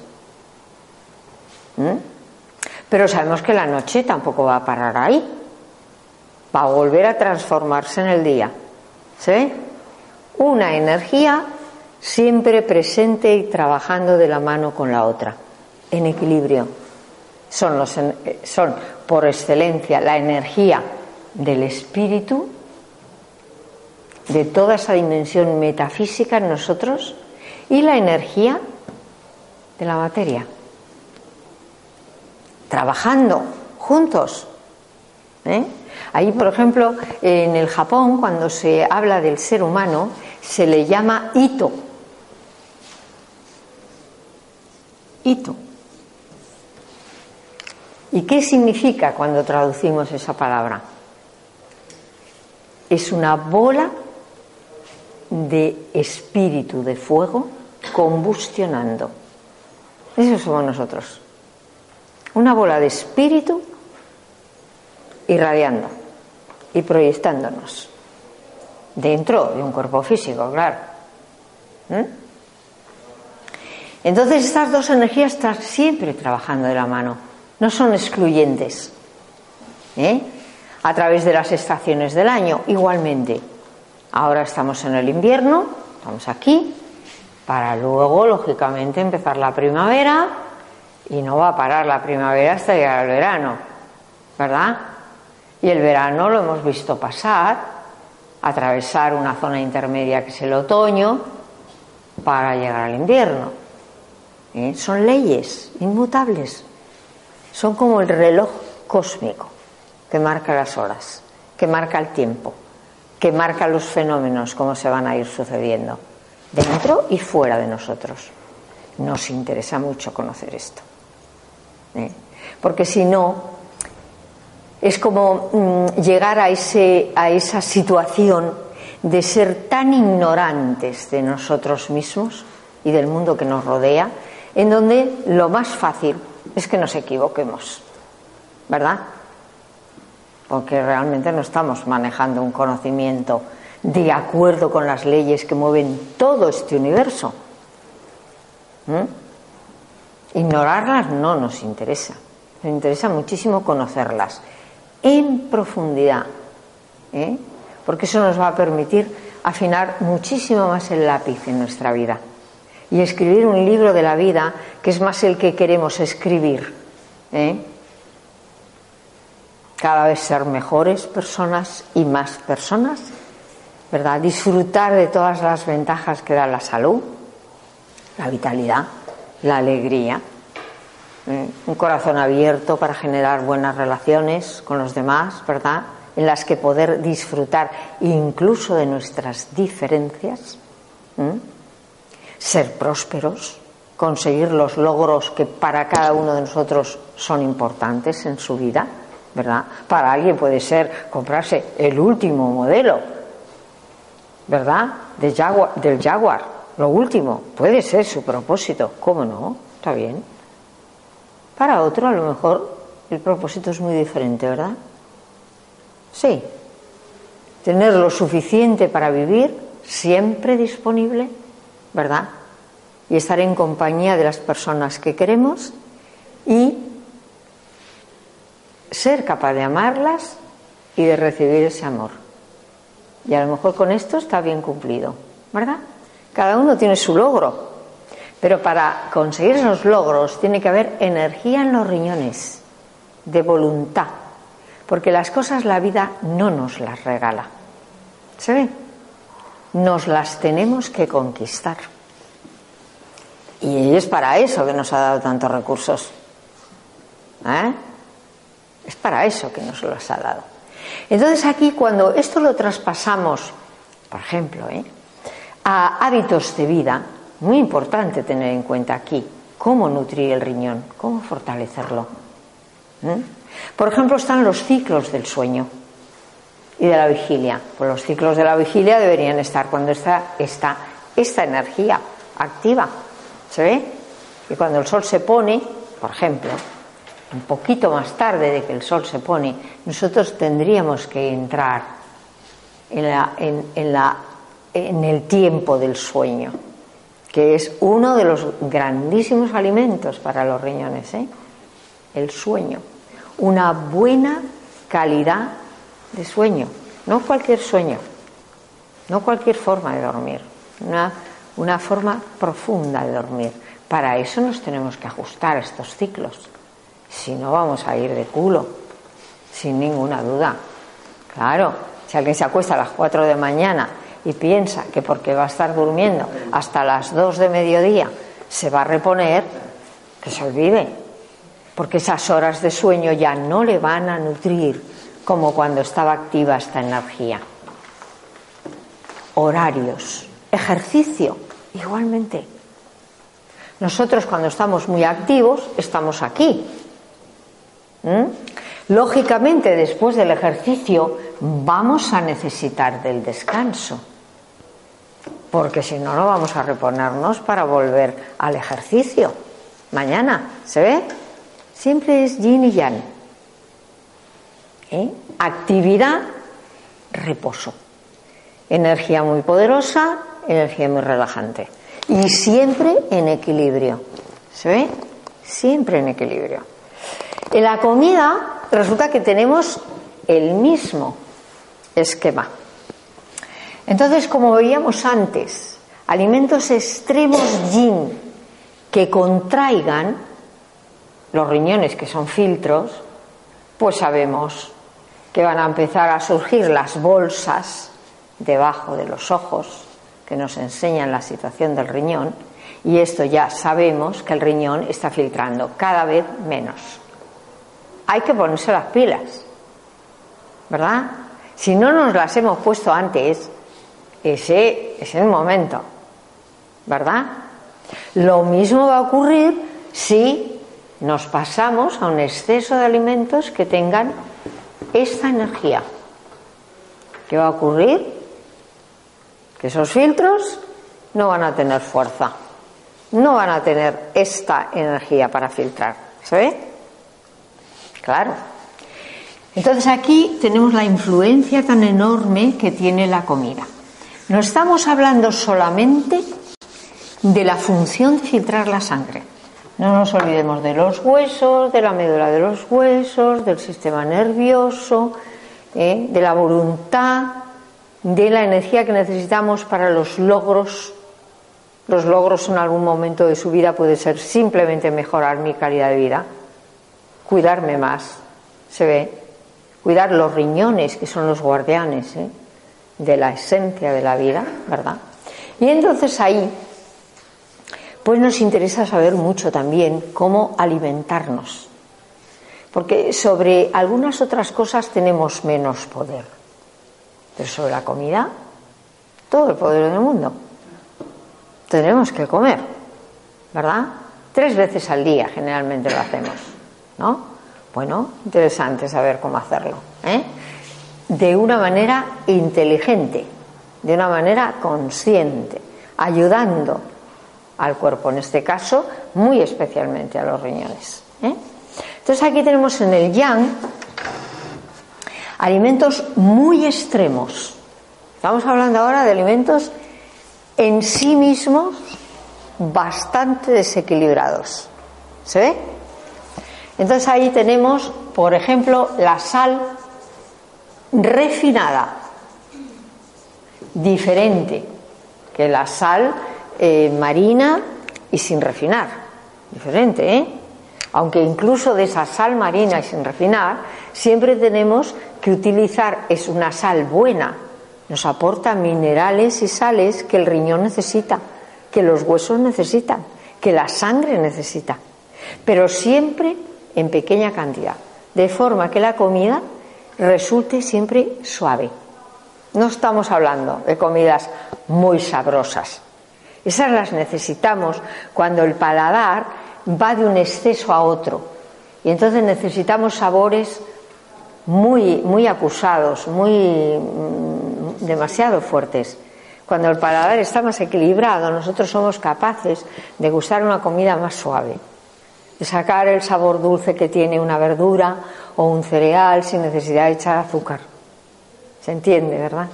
¿Mm? Pero sabemos que la noche tampoco va a parar ahí. Va a volver a transformarse en el día. ¿Sí? Una energía siempre presente y trabajando de la mano con la otra, en equilibrio. Son, son por excelencia la energía del espíritu, de toda esa dimensión metafísica en nosotros, y la energía de la materia. Trabajando juntos. ¿eh? Ahí, por ejemplo, en el Japón, cuando se habla del ser humano, se le llama Ito hito. ¿Y qué significa cuando traducimos esa palabra? Es una bola de espíritu de fuego combustionando. Eso somos nosotros. Una bola de espíritu irradiando y proyectándonos dentro de un cuerpo físico, claro. ¿Mm? Entonces estas dos energías están siempre trabajando de la mano, no son excluyentes. ¿eh? A través de las estaciones del año, igualmente. Ahora estamos en el invierno, estamos aquí, para luego, lógicamente, empezar la primavera y no va a parar la primavera hasta llegar al verano, ¿verdad? Y el verano lo hemos visto pasar, atravesar una zona intermedia que es el otoño, para llegar al invierno. ¿eh? Son leyes inmutables. Son como el reloj cósmico que marca las horas, que marca el tiempo, que marca los fenómenos, cómo se van a ir sucediendo, dentro y fuera de nosotros. Nos interesa mucho conocer esto. ¿eh? Porque si no, es como mm, llegar a, ese, a esa situación de ser tan ignorantes de nosotros mismos y del mundo que nos rodea en donde lo más fácil es que nos equivoquemos, ¿verdad? Porque realmente no estamos manejando un conocimiento de acuerdo con las leyes que mueven todo este universo. ¿Mm? Ignorarlas no nos interesa, nos interesa muchísimo conocerlas en profundidad, ¿eh? porque eso nos va a permitir afinar muchísimo más el lápiz en nuestra vida y escribir un libro de la vida que es más el que queremos escribir. ¿eh? Cada vez ser mejores personas y más personas, ¿verdad? Disfrutar de todas las ventajas que da la salud, la vitalidad, la alegría, ¿eh? un corazón abierto para generar buenas relaciones con los demás, ¿verdad? En las que poder disfrutar incluso de nuestras diferencias, ¿eh? ser prósperos, conseguir los logros que para cada uno de nosotros son importantes en su vida, ¿verdad? Para alguien puede ser comprarse el último modelo, ¿verdad? Del Jaguar, lo último, puede ser su propósito, ¿cómo no? Está bien. Para otro, a lo mejor, el propósito es muy diferente, ¿verdad? Sí. Tener lo suficiente para vivir, siempre disponible, ¿verdad? Y estar en compañía de las personas que queremos y ser capaz de amarlas y de recibir ese amor. Y a lo mejor con esto está bien cumplido, ¿verdad? Cada uno tiene su logro, pero para conseguir esos logros tiene que haber energía en los riñones, de voluntad, porque las cosas la vida no nos las regala. ¿Se ve? Nos las tenemos que conquistar. Y es para eso que nos ha dado tantos recursos. ¿Eh? Es para eso que nos los ha dado. Entonces aquí cuando esto lo traspasamos, por ejemplo, ¿eh? a hábitos de vida, muy importante tener en cuenta aquí cómo nutrir el riñón, cómo fortalecerlo. Por ejemplo, están los ciclos del sueño y de la vigilia. Pues los ciclos de la vigilia deberían estar cuando está, está esta energía activa. ¿Se ve? Y cuando el sol se pone, por ejemplo, un poquito más tarde de que el sol se pone, nosotros tendríamos que entrar en, la, en, la, en el tiempo del sueño que es uno de los grandísimos alimentos para los riñones, ¿eh? el sueño. Una buena calidad de sueño, no cualquier sueño, no cualquier forma de dormir, una, una forma profunda de dormir. Para eso nos tenemos que ajustar a estos ciclos, si no vamos a ir de culo, sin ninguna duda. Claro, si alguien se acuesta a las 4 de mañana y piensa que porque va a estar durmiendo hasta las 2 de mediodía se va a reponer, que se olvide, porque esas horas de sueño ya no le van a nutrir como cuando estaba activa esta energía. Horarios, ejercicio, igualmente. Nosotros cuando estamos muy activos estamos aquí. Lógicamente, después del ejercicio vamos a necesitar del descanso porque si no, no vamos a reponernos para volver al ejercicio. Mañana, ¿se ve? Siempre es yin y yang. ¿Eh? Actividad, reposo. Energía muy poderosa, energía muy relajante. Y siempre en equilibrio. ¿Se ve? Siempre en equilibrio. En la comida resulta que tenemos el mismo esquema. Entonces, como veíamos antes, alimentos extremos yin que contraigan los riñones, que son filtros, pues sabemos que van a empezar a surgir las bolsas debajo de los ojos que nos enseñan la situación del riñón y esto ya sabemos que el riñón está filtrando cada vez menos. Hay que ponerse las pilas, ¿verdad? Si no nos las hemos puesto antes, ese es el momento, ¿verdad? Lo mismo va a ocurrir si nos pasamos a un exceso de alimentos que tengan esta energía. ¿Qué va a ocurrir? Que esos filtros no van a tener fuerza, no van a tener esta energía para filtrar. ¿Se ve? Claro. Entonces aquí tenemos la influencia tan enorme que tiene la comida. No estamos hablando solamente de la función de filtrar la sangre. No nos olvidemos de los huesos, de la médula de los huesos, del sistema nervioso, ¿eh? de la voluntad, de la energía que necesitamos para los logros. Los logros en algún momento de su vida puede ser simplemente mejorar mi calidad de vida, cuidarme más, se ve, cuidar los riñones, que son los guardianes ¿eh? de la esencia de la vida, ¿verdad? Y entonces ahí, pues nos interesa saber mucho también cómo alimentarnos, porque sobre algunas otras cosas tenemos menos poder, pero sobre la comida, todo el poder del mundo. Tenemos que comer, ¿verdad? Tres veces al día generalmente lo hacemos, ¿no? Bueno, interesante saber cómo hacerlo. ¿eh? De una manera inteligente, de una manera consciente, ayudando al cuerpo, en este caso, muy especialmente a los riñones. ¿eh? Entonces aquí tenemos en el yang alimentos muy extremos. Estamos hablando ahora de alimentos en sí mismos bastante desequilibrados. ¿Se ve? Entonces ahí tenemos, por ejemplo, la sal refinada, diferente que la sal eh, marina y sin refinar. Diferente, ¿eh? Aunque incluso de esa sal marina y sin refinar, siempre tenemos que utilizar, es una sal buena, nos aporta minerales y sales que el riñón necesita, que los huesos necesitan, que la sangre necesita. Pero siempre en pequeña cantidad, de forma que la comida resulte siempre suave. No estamos hablando de comidas muy sabrosas. Esas las necesitamos cuando el paladar va de un exceso a otro. Y entonces necesitamos sabores muy, muy acusados, muy mm, demasiado fuertes. Cuando el paladar está más equilibrado, nosotros somos capaces de gustar una comida más suave de sacar el sabor dulce que tiene una verdura o un cereal sin necesidad de echar azúcar. ¿Se entiende, verdad?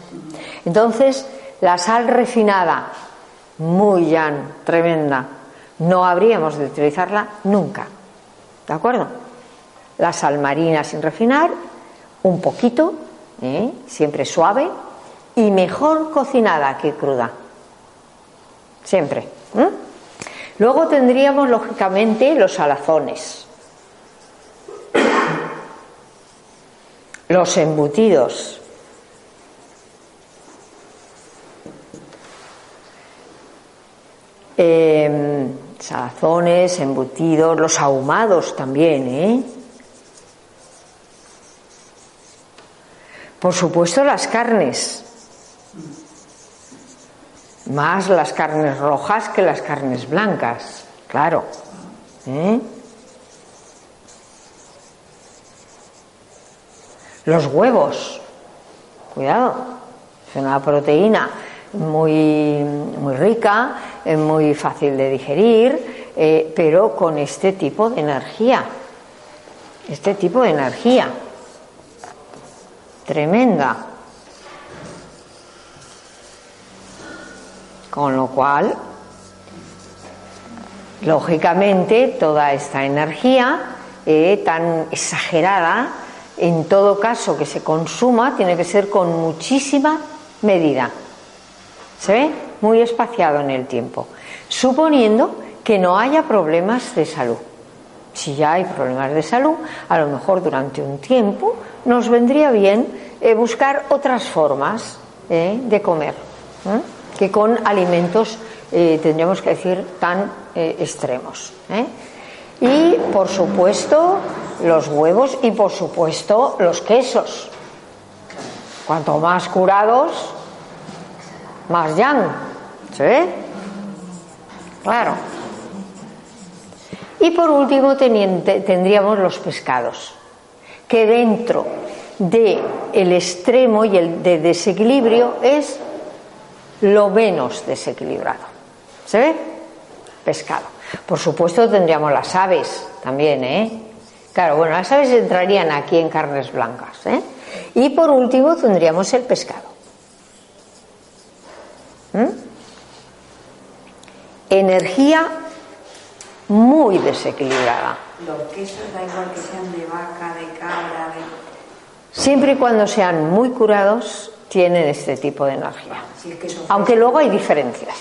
Entonces, la sal refinada, muy llana, tremenda, no habríamos de utilizarla nunca. ¿De acuerdo? La sal marina sin refinar, un poquito, ¿eh? siempre suave, y mejor cocinada que cruda. Siempre. Luego tendríamos, lógicamente, los salazones, los embutidos, em, salazones, embutidos, los ahumados también, ¿eh? Por supuesto las carnes, más las carnes rojas que las carnes blancas, claro. ¿eh? Los huevos, cuidado, es una proteína muy, muy rica, muy fácil de digerir, eh, pero con este tipo de energía, este tipo de energía tremenda. Con lo cual, lógicamente, toda esta energía eh, tan exagerada, en todo caso que se consuma, tiene que ser con muchísima medida. ¿Se ve? Muy espaciado en el tiempo. Suponiendo que no haya problemas de salud. Si ya hay problemas de salud, a lo mejor durante un tiempo nos vendría bien eh, buscar otras formas eh, de comer que con alimentos, eh, tendríamos que decir, tan eh, extremos. ¿eh? Y, por supuesto, los huevos y, por supuesto, los quesos. Cuanto más curados, más yang. ¿Se ve? Claro. Y por último tendríamos los pescados, que dentro del el extremo y el de desequilibrio es lo menos desequilibrado. ¿Se ve? Pescado. Por supuesto tendríamos las aves también, ¿eh? Claro, bueno, las aves entrarían aquí en carnes blancas, ¿eh? Y por último tendríamos el pescado. ¿Mm? Energía muy desequilibrada. Los quesos da igual que sean de vaca, de cabra, de... Siempre y cuando sean muy curados, tienen este tipo de energía. Aunque luego hay diferencias.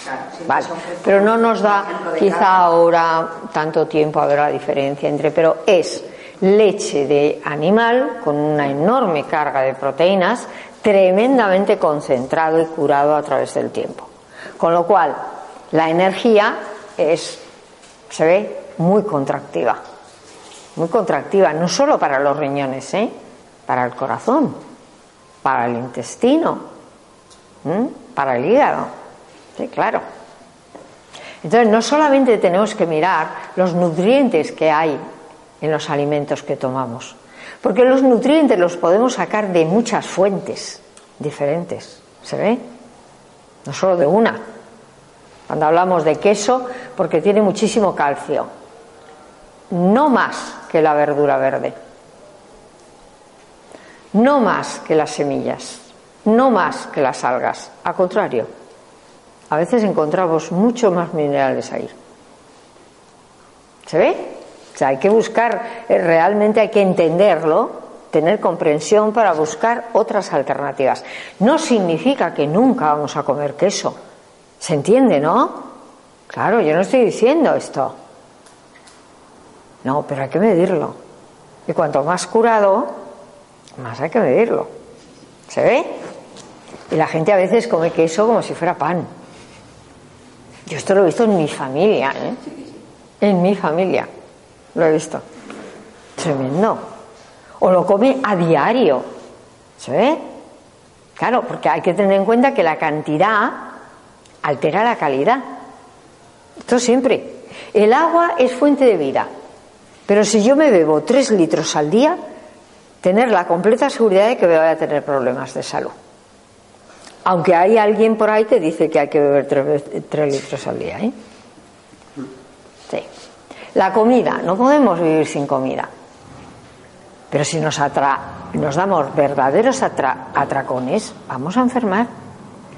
Pero no nos da quizá ahora tanto tiempo a ver la diferencia entre, pero es leche de animal con una enorme carga de proteínas, tremendamente concentrado y curado a través del tiempo. Con lo cual, la energía es, se ve, muy contractiva. Muy contractiva, no solo para los riñones, ¿eh? para el corazón, para el intestino, para el hígado. Sí, claro. Entonces, no solamente tenemos que mirar los nutrientes que hay en los alimentos que tomamos, porque los nutrientes los podemos sacar de muchas fuentes diferentes, ¿se ve? No solo de una. Cuando hablamos de queso, porque tiene muchísimo calcio, no más que la verdura verde, no más que las semillas, no más que las algas, al contrario, a veces encontramos mucho más minerales ahí. ¿Se ve? O sea, hay que buscar, eh, realmente hay que entenderlo, tener comprensión para buscar otras alternativas. No significa que nunca vamos a comer queso. ¿Se entiende, no? Claro, yo no estoy diciendo esto. No, pero hay que medirlo. Y cuanto más curado, más hay que medirlo. ¿Se ve? Y la gente a veces come queso como si fuera pan. Yo esto lo he visto en mi familia, ¿eh? En mi familia. Lo he visto. Tremendo. O lo come a diario. ¿Se ve? Claro, porque hay que tener en cuenta que la cantidad altera la calidad. Esto siempre. El agua es fuente de vida. Pero si yo me bebo tres litros al día, tener la completa seguridad de que voy a tener problemas de salud. Aunque hay alguien por ahí que dice que hay que beber tres, litros al día. ¿eh? Sí. La comida, no podemos vivir sin comida. Pero si nos, nos damos verdaderos atracones, vamos a enfermar.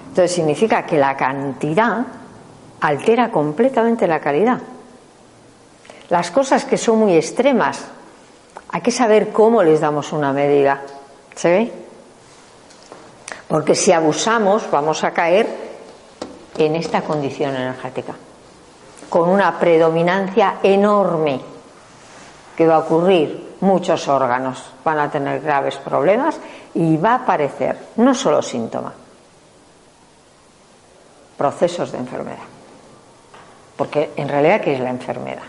Entonces significa que la cantidad altera completamente la calidad. Las cosas que son muy extremas, hay que saber cómo les damos una medida. ¿Se ve? Porque si abusamos vamos a caer en esta condición energética con una predominancia enorme que va a ocurrir. Muchos órganos van a tener graves problemas y va a aparecer no solo síntoma, procesos de enfermedad. Porque en realidad, ¿qué es la enfermedad?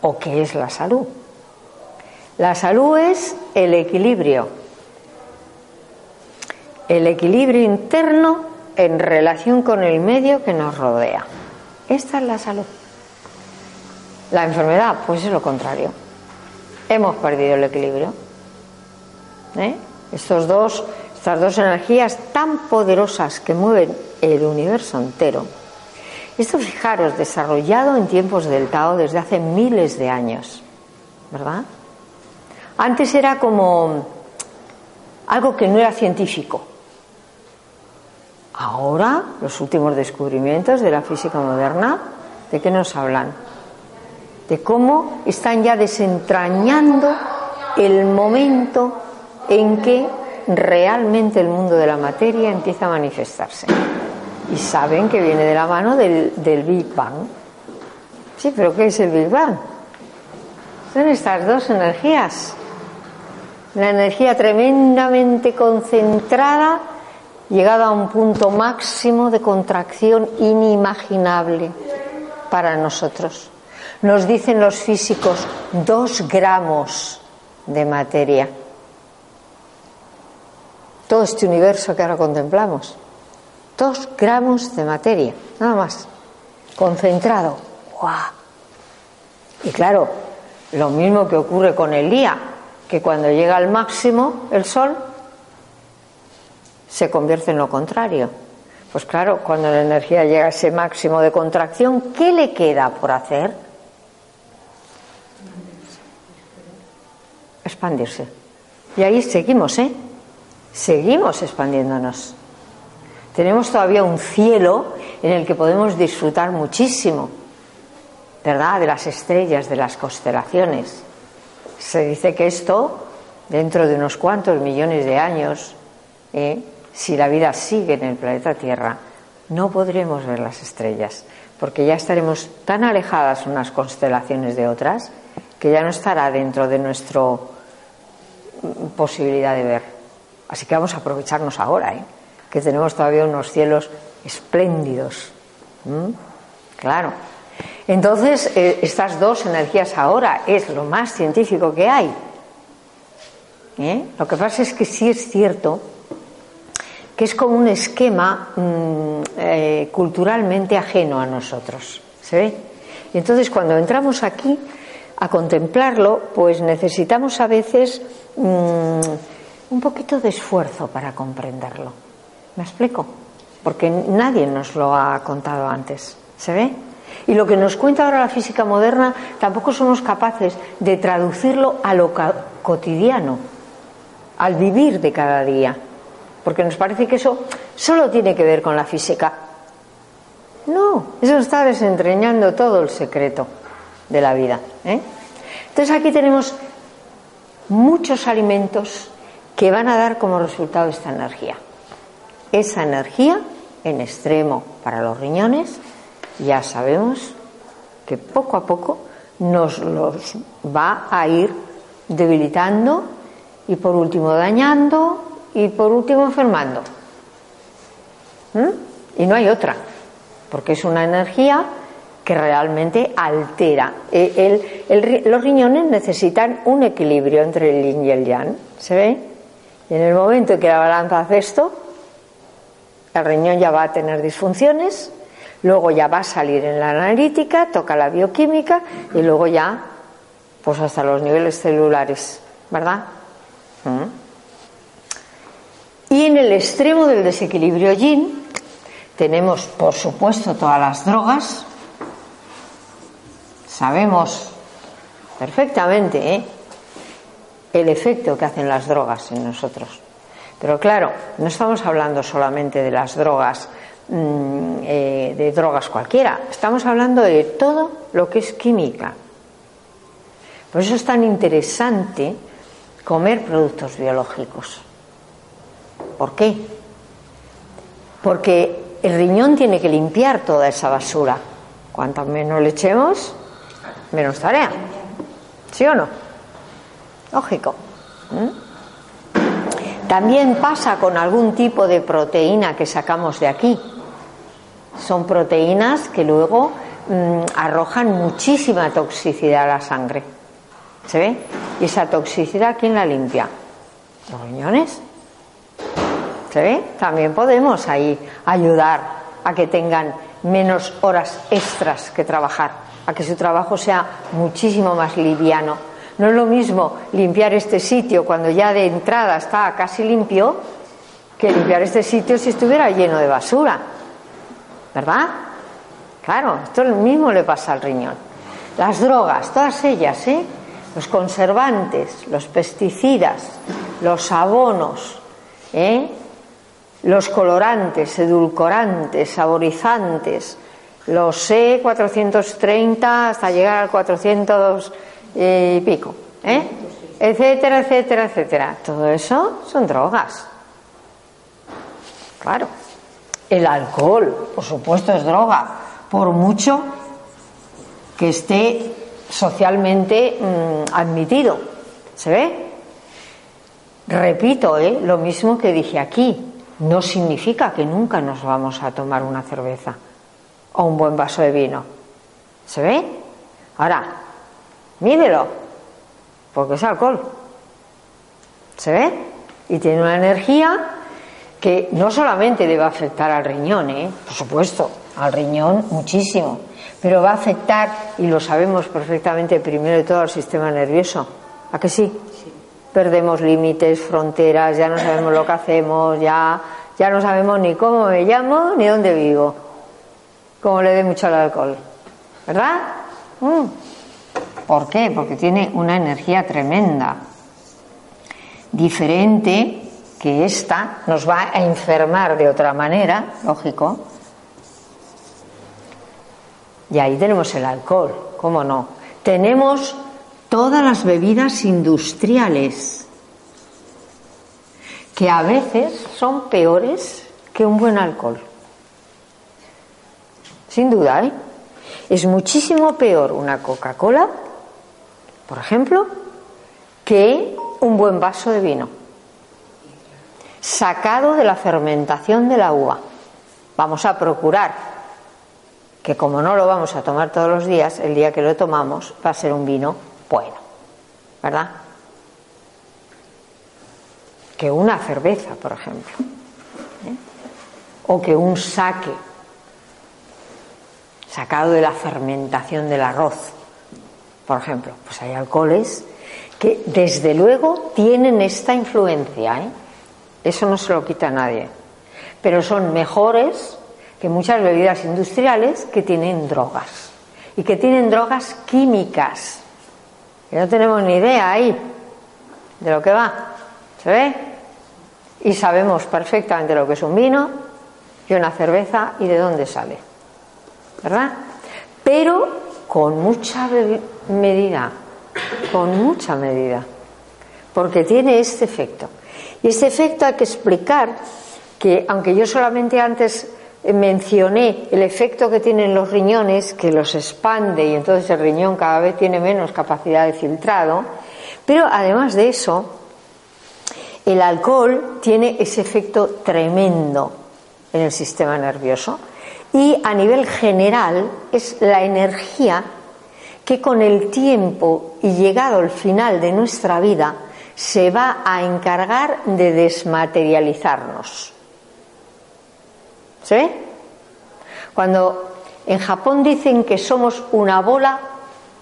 ¿O qué es la salud? La salud es el equilibrio. El equilibrio interno en relación con el medio que nos rodea. Esta es la salud. La enfermedad, pues es lo contrario. Hemos perdido el equilibrio. ¿Eh? Estos dos, estas dos energías tan poderosas que mueven el universo entero. Esto, fijaros, desarrollado en tiempos del Tao desde hace miles de años, ¿verdad? Antes era como algo que no era científico. Ahora, los últimos descubrimientos de la física moderna, ¿de qué nos hablan? De cómo están ya desentrañando el momento en que realmente el mundo de la materia empieza a manifestarse. Y saben que viene de la mano del, Big Bang. Sí, pero ¿qué es el Big Bang? Son estas dos energías. La energía tremendamente concentrada llegado a un punto máximo de contracción inimaginable para nosotros. Nos dicen los físicos dos gramos de materia. Todo este universo que ahora contemplamos, dos gramos de materia, nada más, concentrado. Y claro, lo mismo que ocurre con el día, que cuando llega al máximo el sol, se convierte en lo contrario. Pues claro, cuando la energía llega a ese máximo de contracción, ¿qué le queda por hacer? Expandirse. Y ahí seguimos, ¿eh? Seguimos expandiéndonos. Tenemos todavía un cielo en el que podemos disfrutar muchísimo, ¿verdad? De las estrellas, de las constelaciones. Se dice que esto dentro de unos cuantos millones de años, ¿eh? si la vida sigue en el planeta Tierra, no podremos ver las estrellas, porque ya estaremos tan alejadas unas constelaciones de otras que ya no estará dentro de nuestra posibilidad de ver. Así que vamos a aprovecharnos ahora, ¿eh? que tenemos todavía unos cielos espléndidos. Claro. Entonces, eh, estas dos energías ahora es lo más científico que hay. ¿Eh? Lo que pasa es que sí es cierto que es como un esquema mm, eh, culturalmente ajeno a nosotros. ¿Se ve? Y entonces cuando entramos aquí a contemplarlo, pues necesitamos a veces mm, un poquito de esfuerzo para comprenderlo. ¿Me explico? Porque nadie nos lo ha contado antes. ¿Se ve? Y lo que nos cuenta ahora la física moderna tampoco somos capaces de traducirlo a lo cotidiano, al vivir de cada día porque nos parece que eso solo tiene que ver con la física. No, eso está desentrañando todo el secreto de la vida. ¿eh? Entonces aquí tenemos muchos alimentos que van a dar como resultado esta energía. Esa energía en extremo para los riñones, ya sabemos que poco a poco nos los va a ir debilitando y por último dañando y por último enfermando. ¿Mm? Y no hay otra, porque es una energía que realmente altera. E, los riñones necesitan un equilibrio entre el yin y el yang, ¿se ve? Y en el momento en que la balanza hace esto, el riñón ya va a tener disfunciones, luego ya va a salir en la analítica, toca la bioquímica y luego ya, pues hasta los niveles celulares, ¿verdad? ¿Mm? Y en el extremo del desequilibrio yin tenemos, por supuesto, todas las drogas. Sabemos perfectamente ¿eh? El efecto que hacen las drogas en nosotros. Pero claro, no estamos hablando solamente de las drogas, mm, eh, de drogas cualquiera, estamos hablando de todo lo que es química. Por eso es tan interesante comer productos biológicos. ¿Por qué? Porque el riñón tiene que limpiar toda esa basura. Cuanto menos le echemos, menos tarea. ¿Sí o no? Lógico. ¿Mm? También pasa con algún tipo de proteína que sacamos de aquí. Son proteínas que luego mm, arrojan muchísima toxicidad a la sangre. ¿Se ve? Y esa toxicidad, ¿quién la limpia? Los riñones. ¿Se ve? También podemos ahí ayudar a que tengan menos horas extras que trabajar, a que su trabajo sea muchísimo más liviano. No es lo mismo limpiar este sitio cuando ya de entrada está casi limpio que limpiar este sitio si estuviera lleno de basura. ¿Verdad? Claro, esto lo mismo le pasa al riñón. Las drogas, todas ellas, ¿eh? los conservantes, los pesticidas, los abonos, ¿eh? los colorantes, edulcorantes, saborizantes, los E430 hasta llegar al 400 y pico, ¿eh? etcétera, etcétera, etcétera. Todo eso son drogas. Claro. El alcohol, por supuesto, es droga, por mucho que esté socialmente mm, admitido. ¿Se ve? Repito, ¿eh? lo mismo que dije aquí no significa que nunca nos vamos a tomar una cerveza o un buen vaso de vino. ¿Se ve? Ahora, mídelo, porque es alcohol. ¿Se ve? Y tiene una energía que no solamente debe afectar al riñón, ¿eh? por supuesto, al riñón muchísimo, pero va a afectar, y lo sabemos perfectamente, primero de todo al sistema nervioso. ¿A que sí? perdemos límites, fronteras, ya no sabemos lo que hacemos, ya, ya no sabemos ni cómo me llamo ni dónde vivo, como le dé mucho al alcohol. ¿Verdad? Mm. ¿Por qué? Porque tiene una energía tremenda, diferente que esta, nos va a enfermar de otra manera, lógico. Y ahí tenemos el alcohol, ¿cómo no? Tenemos todas las bebidas industriales, que a veces son peores que un buen alcohol. Sin duda, ¿eh? Es muchísimo peor una Coca-Cola, por ejemplo, que un buen vaso de vino, sacado de la fermentación de la uva. Vamos a procurar que como no lo vamos a tomar todos los días, el día que lo tomamos va a ser un vino bueno, ¿verdad? Que una cerveza, por ejemplo, ¿eh? o que un saque sacado de la fermentación del arroz, por ejemplo, pues hay alcoholes que desde luego tienen esta influencia, ¿eh? eso no se lo quita a nadie, pero son mejores que muchas bebidas industriales que tienen drogas y que tienen drogas químicas, que no tenemos ni idea ahí de lo que va, ¿se ve? Y sabemos perfectamente lo que es un vino y una cerveza y de dónde sale, ¿verdad? Pero con mucha medida, con mucha medida, porque tiene este efecto. Y este efecto hay que explicar que, aunque yo solamente antes mencioné el efecto que tienen los riñones, que los expande y entonces el riñón cada vez tiene menos capacidad de filtrado, pero además de eso, el alcohol tiene ese efecto tremendo en el sistema nervioso y a nivel general es la energía que con el tiempo y llegado el final de nuestra vida se va a encargar de desmaterializarnos. ¿Sí? Cuando en Japón dicen que somos una bola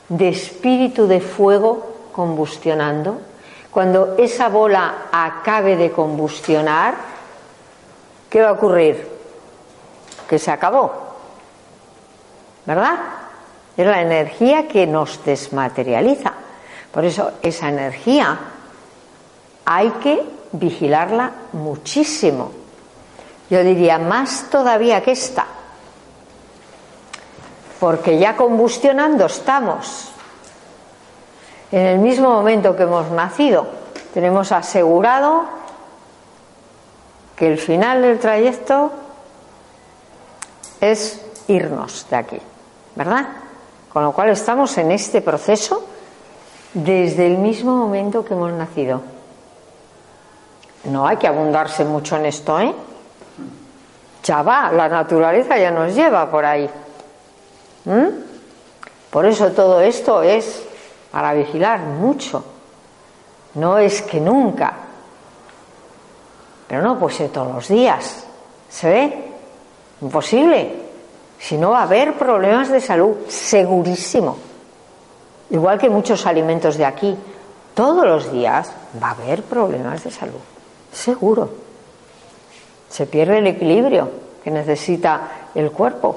de espíritu de fuego combustionando, cuando esa bola acabe de combustionar, ¿qué va a ocurrir? Que se acabó. ¿Verdad? Es la energía que nos desmaterializa. Por eso esa energía hay que vigilarla muchísimo. Yo diría más todavía que esta. Porque ya combustionando estamos. En el mismo momento que hemos nacido, tenemos asegurado que el final del trayecto es irnos de aquí, ¿verdad? Con lo cual estamos en este proceso desde el mismo momento que hemos nacido. No hay que abundarse mucho en esto, ¿eh? Ya va, la naturaleza ya nos lleva por ahí. ¿Mm? Por eso todo esto es para vigilar mucho. No es que nunca. Pero no puede ser todos los días. ¿Se ve? Imposible. Si no va a haber problemas de salud, segurísimo. Igual que muchos alimentos de aquí, todos los días va a haber problemas de salud, seguro. Se pierde el equilibrio que necesita el cuerpo.